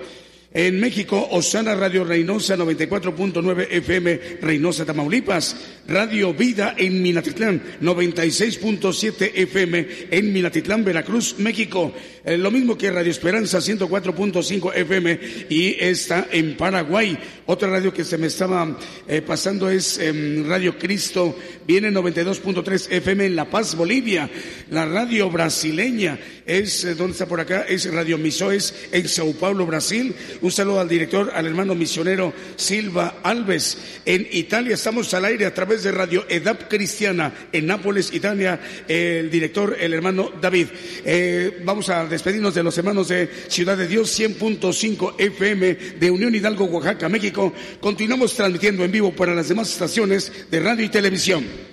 En México, Osana Radio Reynosa 94.9 FM, Reynosa, Tamaulipas. Radio Vida en Minatitlán 96.7 FM en Minatitlán, Veracruz, México. Eh, lo mismo que Radio Esperanza 104.5 FM y está en Paraguay. Otra radio que se me estaba eh, pasando es em, Radio Cristo, viene 92.3 FM en La Paz, Bolivia. La radio brasileña es, eh, ¿dónde está por acá? Es Radio Misoes en Sao Paulo, Brasil. Un saludo al director, al hermano misionero Silva Alves. En Italia estamos al aire a través de Radio Edap Cristiana en Nápoles, Italia. El director, el hermano David. Eh, vamos a despedirnos de los hermanos de Ciudad de Dios 100.5 FM de Unión Hidalgo, Oaxaca, México. Continuamos transmitiendo en vivo para las demás estaciones de radio y televisión.